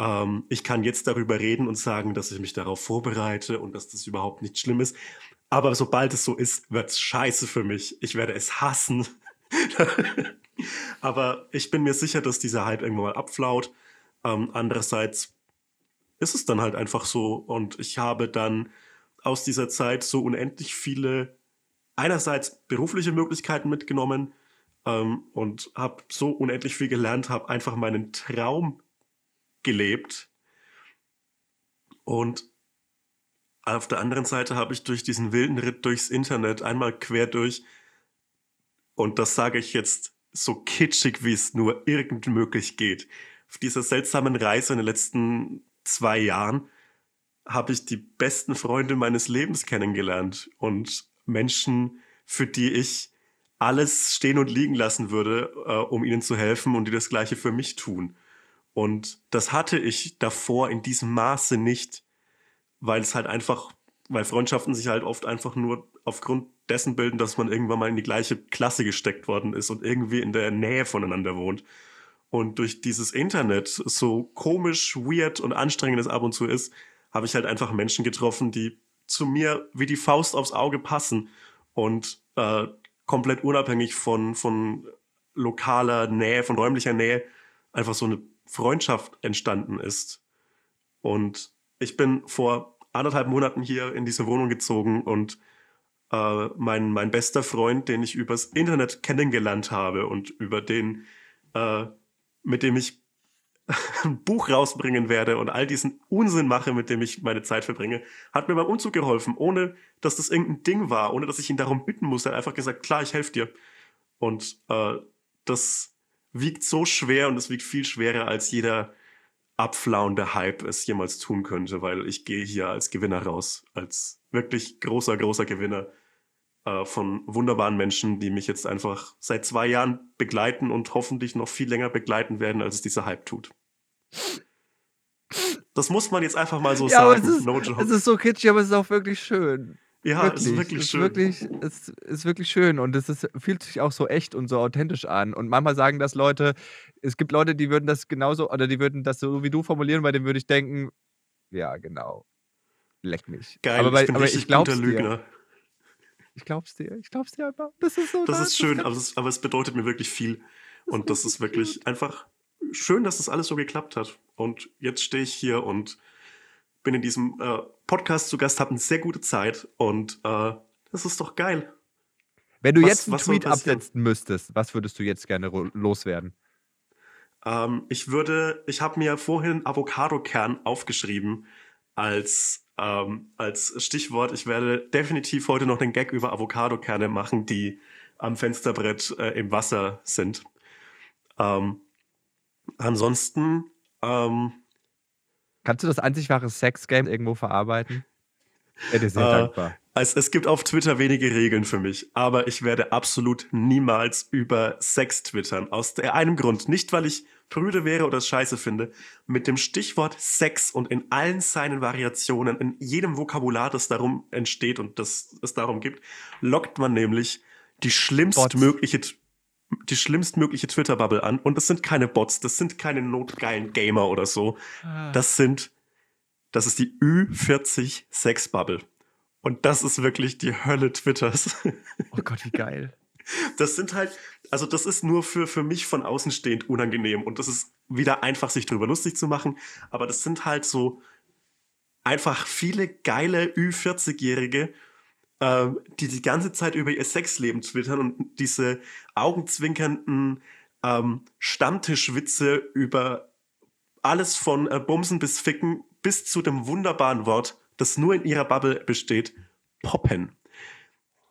[SPEAKER 1] ähm, ich kann jetzt darüber reden und sagen, dass ich mich darauf vorbereite und dass das überhaupt nicht schlimm ist. Aber sobald es so ist, wird es scheiße für mich. Ich werde es hassen. (laughs) Aber ich bin mir sicher, dass dieser Hype irgendwann mal abflaut. Ähm, andererseits ist es dann halt einfach so. Und ich habe dann aus dieser Zeit so unendlich viele, einerseits berufliche Möglichkeiten mitgenommen, ähm, und habe so unendlich viel gelernt, habe einfach meinen Traum gelebt. Und auf der anderen Seite habe ich durch diesen wilden Ritt durchs Internet einmal quer durch, und das sage ich jetzt so kitschig, wie es nur irgend möglich geht. Auf dieser seltsamen Reise in den letzten zwei Jahren habe ich die besten Freunde meines Lebens kennengelernt und Menschen, für die ich alles stehen und liegen lassen würde, äh, um ihnen zu helfen und die das gleiche für mich tun. Und das hatte ich davor in diesem Maße nicht, weil es halt einfach, weil Freundschaften sich halt oft einfach nur aufgrund dessen bilden, dass man irgendwann mal in die gleiche Klasse gesteckt worden ist und irgendwie in der Nähe voneinander wohnt. Und durch dieses Internet, so komisch, weird und anstrengend es ab und zu ist, habe ich halt einfach Menschen getroffen, die zu mir wie die Faust aufs Auge passen und äh, komplett unabhängig von, von lokaler Nähe, von räumlicher Nähe, einfach so eine Freundschaft entstanden ist. Und ich bin vor anderthalb Monaten hier in diese Wohnung gezogen und äh, mein, mein bester Freund, den ich übers Internet kennengelernt habe und über den, äh, mit dem ich (laughs) ein Buch rausbringen werde und all diesen Unsinn mache, mit dem ich meine Zeit verbringe, hat mir beim Umzug geholfen, ohne dass das irgendein Ding war, ohne dass ich ihn darum bitten musste. Er hat einfach gesagt, klar, ich helfe dir. Und äh, das wiegt so schwer und es wiegt viel schwerer, als jeder abflauende Hype es jemals tun könnte, weil ich gehe hier als Gewinner raus, als wirklich großer, großer Gewinner äh, von wunderbaren Menschen, die mich jetzt einfach seit zwei Jahren begleiten und hoffentlich noch viel länger begleiten werden, als es dieser Hype tut. Das muss man jetzt einfach mal so
[SPEAKER 3] ja,
[SPEAKER 1] sagen.
[SPEAKER 3] Es ist, no es ist so kitschig, aber es ist auch wirklich schön.
[SPEAKER 1] Ja, wirklich. es ist wirklich
[SPEAKER 3] es
[SPEAKER 1] schön.
[SPEAKER 3] Wirklich, es ist wirklich schön und es ist, fühlt sich auch so echt und so authentisch an. Und manchmal sagen das Leute, es gibt Leute, die würden das genauso, oder die würden das so wie du formulieren, bei dem würde ich denken, ja, genau. Leck mich.
[SPEAKER 1] Geil,
[SPEAKER 3] aber, bei,
[SPEAKER 1] ich bin
[SPEAKER 3] aber
[SPEAKER 1] richtig
[SPEAKER 3] ich
[SPEAKER 1] guter Lügner.
[SPEAKER 3] Dir. Ich glaub's dir, ich glaub's dir einfach. Das ist so.
[SPEAKER 1] Das
[SPEAKER 3] nice,
[SPEAKER 1] ist schön,
[SPEAKER 3] kann-
[SPEAKER 1] aber es, aber es bedeutet mir wirklich viel. Und das ist wirklich einfach schön, dass das alles so geklappt hat. Und jetzt stehe ich hier und bin in diesem äh, Podcast zu Gast, habe eine sehr gute Zeit und äh, das ist doch geil.
[SPEAKER 3] Wenn du
[SPEAKER 1] Was-
[SPEAKER 3] jetzt einen Tweet absetzen müsstest, was würdest du jetzt gerne loswerden?
[SPEAKER 1] Ähm, ich würde, ich habe mir vorhin Avocado-Kern aufgeschrieben als, ähm, als Stichwort. Ich werde definitiv heute noch den Gag über Avocado-Kerne machen, die am Fensterbrett äh, im Wasser sind. Ähm, ansonsten, ähm,
[SPEAKER 3] Kannst du das einzig wahre Sex-Game irgendwo verarbeiten? Wäre dir sehr
[SPEAKER 1] Äh,
[SPEAKER 3] dankbar.
[SPEAKER 1] es, es gibt auf Twitter wenige Regeln für mich, aber ich werde absolut niemals über Sex twittern. Aus einem Grund. Nicht, weil ich prüde wäre oder es scheiße finde. Mit dem Stichwort Sex und in allen seinen Variationen, in jedem Vokabular, das darum entsteht und das es darum gibt, lockt man nämlich die schlimmstmögliche, die schlimmstmögliche Twitter-Bubble an. Und das sind keine Bots, das sind keine notgeilen Gamer oder so. Das sind, das ist die Ü40 Sex-Bubble. Und das ist wirklich die Hölle Twitters.
[SPEAKER 3] Oh Gott, wie geil.
[SPEAKER 1] Das sind halt, also das ist nur für, für mich von außen stehend unangenehm. Und das ist wieder einfach, sich drüber lustig zu machen. Aber das sind halt so einfach viele geile Ü40-Jährige, ähm, die die ganze Zeit über ihr Sexleben twittern und diese augenzwinkernden ähm, Stammtischwitze über alles von äh, Bumsen bis Ficken bis zu dem wunderbaren Wort, das nur in ihrer Bubble besteht, Poppen.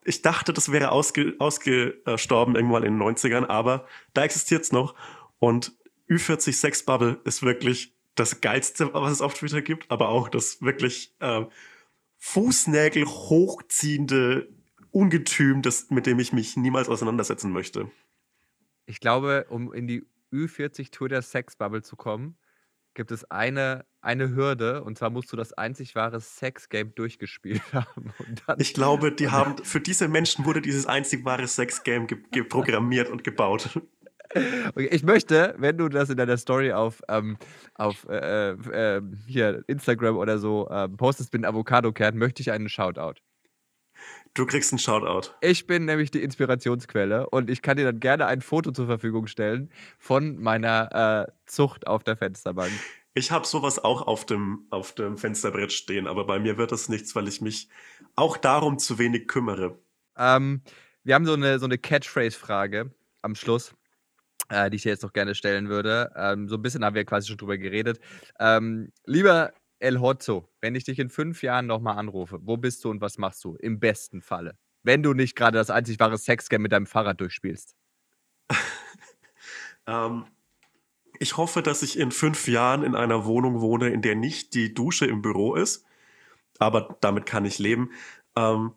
[SPEAKER 1] Ich dachte, das wäre ausge, ausgestorben irgendwann in den 90ern, aber da existiert es noch. Und Ü40 Sex Bubble ist wirklich das Geilste, was es auf Twitter gibt, aber auch das wirklich äh, Fußnägel hochziehende Ungetüm, das, mit dem ich mich niemals auseinandersetzen möchte.
[SPEAKER 3] Ich glaube, um in die Ü40 Twitter Sex Bubble zu kommen, gibt es eine, eine Hürde und zwar musst du das einzig wahre Sex Game durchgespielt (laughs) haben.
[SPEAKER 1] Ich glaube, die haben, für diese Menschen wurde dieses einzig wahre Sex-Game ge ge programmiert und gebaut. (laughs)
[SPEAKER 3] okay, ich möchte, wenn du das in deiner Story auf, ähm, auf äh, äh, hier Instagram oder so ähm, postest mit Avocado-Kern, möchte ich einen Shoutout.
[SPEAKER 1] Du kriegst einen Shoutout.
[SPEAKER 3] Ich bin nämlich die Inspirationsquelle und ich kann dir dann gerne ein Foto zur Verfügung stellen von meiner äh, Zucht auf der Fensterbank.
[SPEAKER 1] Ich habe sowas auch auf dem, auf dem Fensterbrett stehen, aber bei mir wird das nichts, weil ich mich auch darum zu wenig kümmere.
[SPEAKER 3] Ähm, wir haben so eine, so eine Catchphrase-Frage. am Schluss, äh, die ich dir jetzt noch gerne stellen würde. Ähm, so ein bisschen haben wir quasi schon drüber geredet. Ähm, lieber El Hotzo, wenn ich dich in fünf Jahren nochmal anrufe, wo bist du und was machst du? Im besten Falle. Wenn du nicht gerade das einzig wahre Sexgame mit deinem Fahrrad durchspielst. (laughs)
[SPEAKER 1] Ähm, ich hoffe, dass ich in fünf Jahren in einer Wohnung wohne, in der nicht die Dusche im Büro ist. Aber damit kann ich leben. Ähm,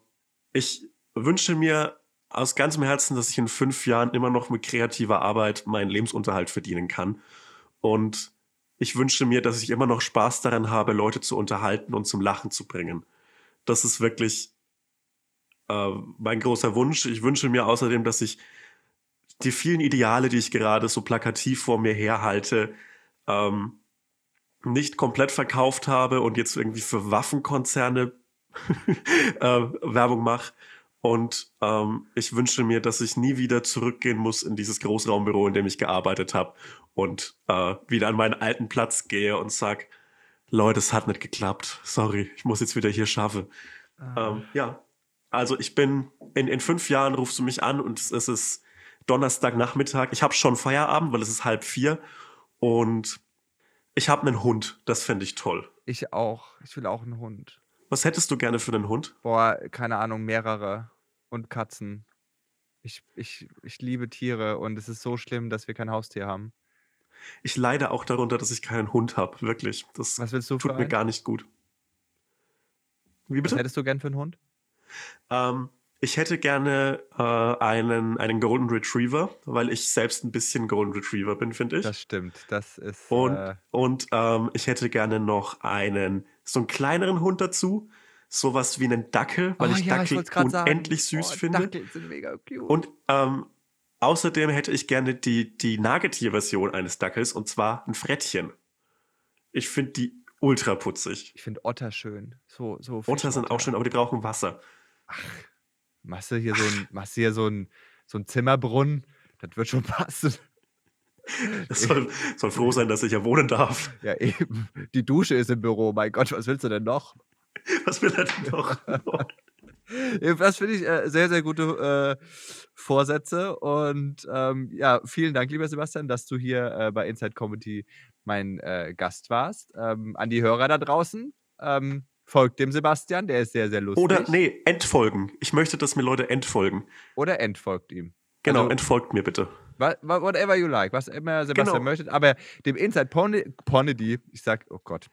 [SPEAKER 1] ich wünsche mir aus ganzem Herzen, dass ich in fünf Jahren immer noch mit kreativer Arbeit meinen Lebensunterhalt verdienen kann. Und ich wünsche mir, dass ich immer noch Spaß daran habe, Leute zu unterhalten und zum Lachen zu bringen. Das ist wirklich äh, mein großer Wunsch. Ich wünsche mir außerdem, dass ich die vielen Ideale, die ich gerade so plakativ vor mir herhalte, ähm, nicht komplett verkauft habe und jetzt irgendwie für Waffenkonzerne (laughs) äh, Werbung mache. Und ähm, ich wünsche mir, dass ich nie wieder zurückgehen muss in dieses Großraumbüro, in dem ich gearbeitet habe und äh, wieder an meinen alten Platz gehe und sag, Leute, es hat nicht geklappt. Sorry, ich muss jetzt wieder hier schaffen. Ah. Ähm, ja, also ich bin in, in fünf Jahren rufst du mich an und es ist Donnerstagnachmittag. Ich habe schon Feierabend, weil es ist halb vier. Und ich habe einen Hund. Das fände ich toll.
[SPEAKER 3] Ich auch. Ich will auch einen Hund.
[SPEAKER 1] Was hättest du gerne für einen Hund?
[SPEAKER 3] Boah, keine Ahnung, mehrere. Und Katzen. Ich, ich, ich liebe Tiere und es ist so schlimm, dass wir kein Haustier haben.
[SPEAKER 1] Ich leide auch darunter, dass ich keinen Hund habe. Wirklich. Das
[SPEAKER 3] Was willst du
[SPEAKER 1] tut mir gar nicht gut.
[SPEAKER 3] Wie bitte? Was hättest du gern für einen Hund?
[SPEAKER 1] Ähm, ich hätte gerne äh, einen, einen Golden Retriever, weil ich selbst ein bisschen Golden Retriever bin, finde ich.
[SPEAKER 3] Das stimmt. Das ist.
[SPEAKER 1] Und, äh... und ähm, ich hätte gerne noch einen, so einen kleineren Hund dazu. Sowas wie einen Dackel, weil oh, ich ja, Dackel ich unendlich sagen. süß oh, finde. Dackel sind mega cute. Und ähm, außerdem hätte ich gerne die, die Nagetier-Version eines Dackels und zwar ein Frettchen. Ich finde die ultra putzig.
[SPEAKER 3] Ich finde Otter schön. So, so
[SPEAKER 1] Otter sind auch schön, aber die brauchen Wasser.
[SPEAKER 3] Ach, Machst du hier so ein, machst du hier so ein, so ein Zimmerbrunnen? Das wird schon (laughs) passen.
[SPEAKER 1] Es soll, soll froh sein, dass ich ja wohnen darf.
[SPEAKER 3] Ja, eben. Die Dusche ist im Büro. Mein Gott, was willst du denn noch?
[SPEAKER 1] Was will er denn noch? (laughs)
[SPEAKER 3] Das finde ich äh, sehr, sehr gute äh, Vorsätze. Und ähm, ja, vielen Dank, lieber Sebastian, dass du hier äh, bei Inside Comedy mein äh, Gast warst. Ähm, an die Hörer da draußen. Ähm, Folgt dem Sebastian, der ist sehr, sehr lustig.
[SPEAKER 1] Oder, nee, entfolgen. Ich möchte, dass mir Leute entfolgen.
[SPEAKER 3] Oder entfolgt ihm.
[SPEAKER 1] Genau, also, entfolgt mir bitte.
[SPEAKER 3] Whatever you like, was immer Sebastian genau. möchtet. Aber dem Inside Ponedy, ich sag, oh Gott,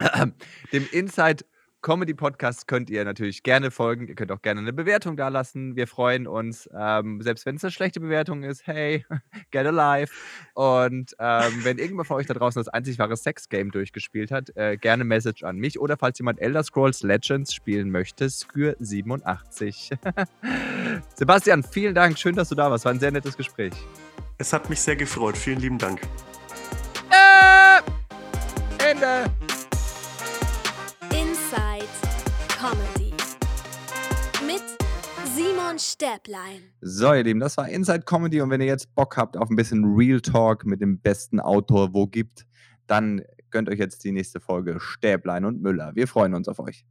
[SPEAKER 3] (clears throat) dem Inside Comedy Podcast könnt ihr natürlich gerne folgen. Ihr könnt auch gerne eine Bewertung da lassen. Wir freuen uns. Ähm, selbst wenn es eine schlechte Bewertung ist, hey, (laughs) get alive. Und ähm, wenn irgendwer von euch da draußen das einzig wahre Sex-Game durchgespielt hat, äh, gerne Message an mich. Oder falls jemand Elder Scrolls Legends spielen möchte, Skür 87. (laughs) Sebastian, vielen Dank. Schön, dass du da warst. War ein sehr nettes Gespräch.
[SPEAKER 1] Es hat mich sehr gefreut. Vielen lieben Dank.
[SPEAKER 3] Äh, Ende.
[SPEAKER 2] Stäblein.
[SPEAKER 3] So, ihr Lieben, das war Inside Comedy und wenn ihr jetzt Bock habt auf ein bisschen Real Talk mit dem besten Autor, wo gibt, dann gönnt euch jetzt die nächste Folge Stäblein und Müller. Wir freuen uns auf euch.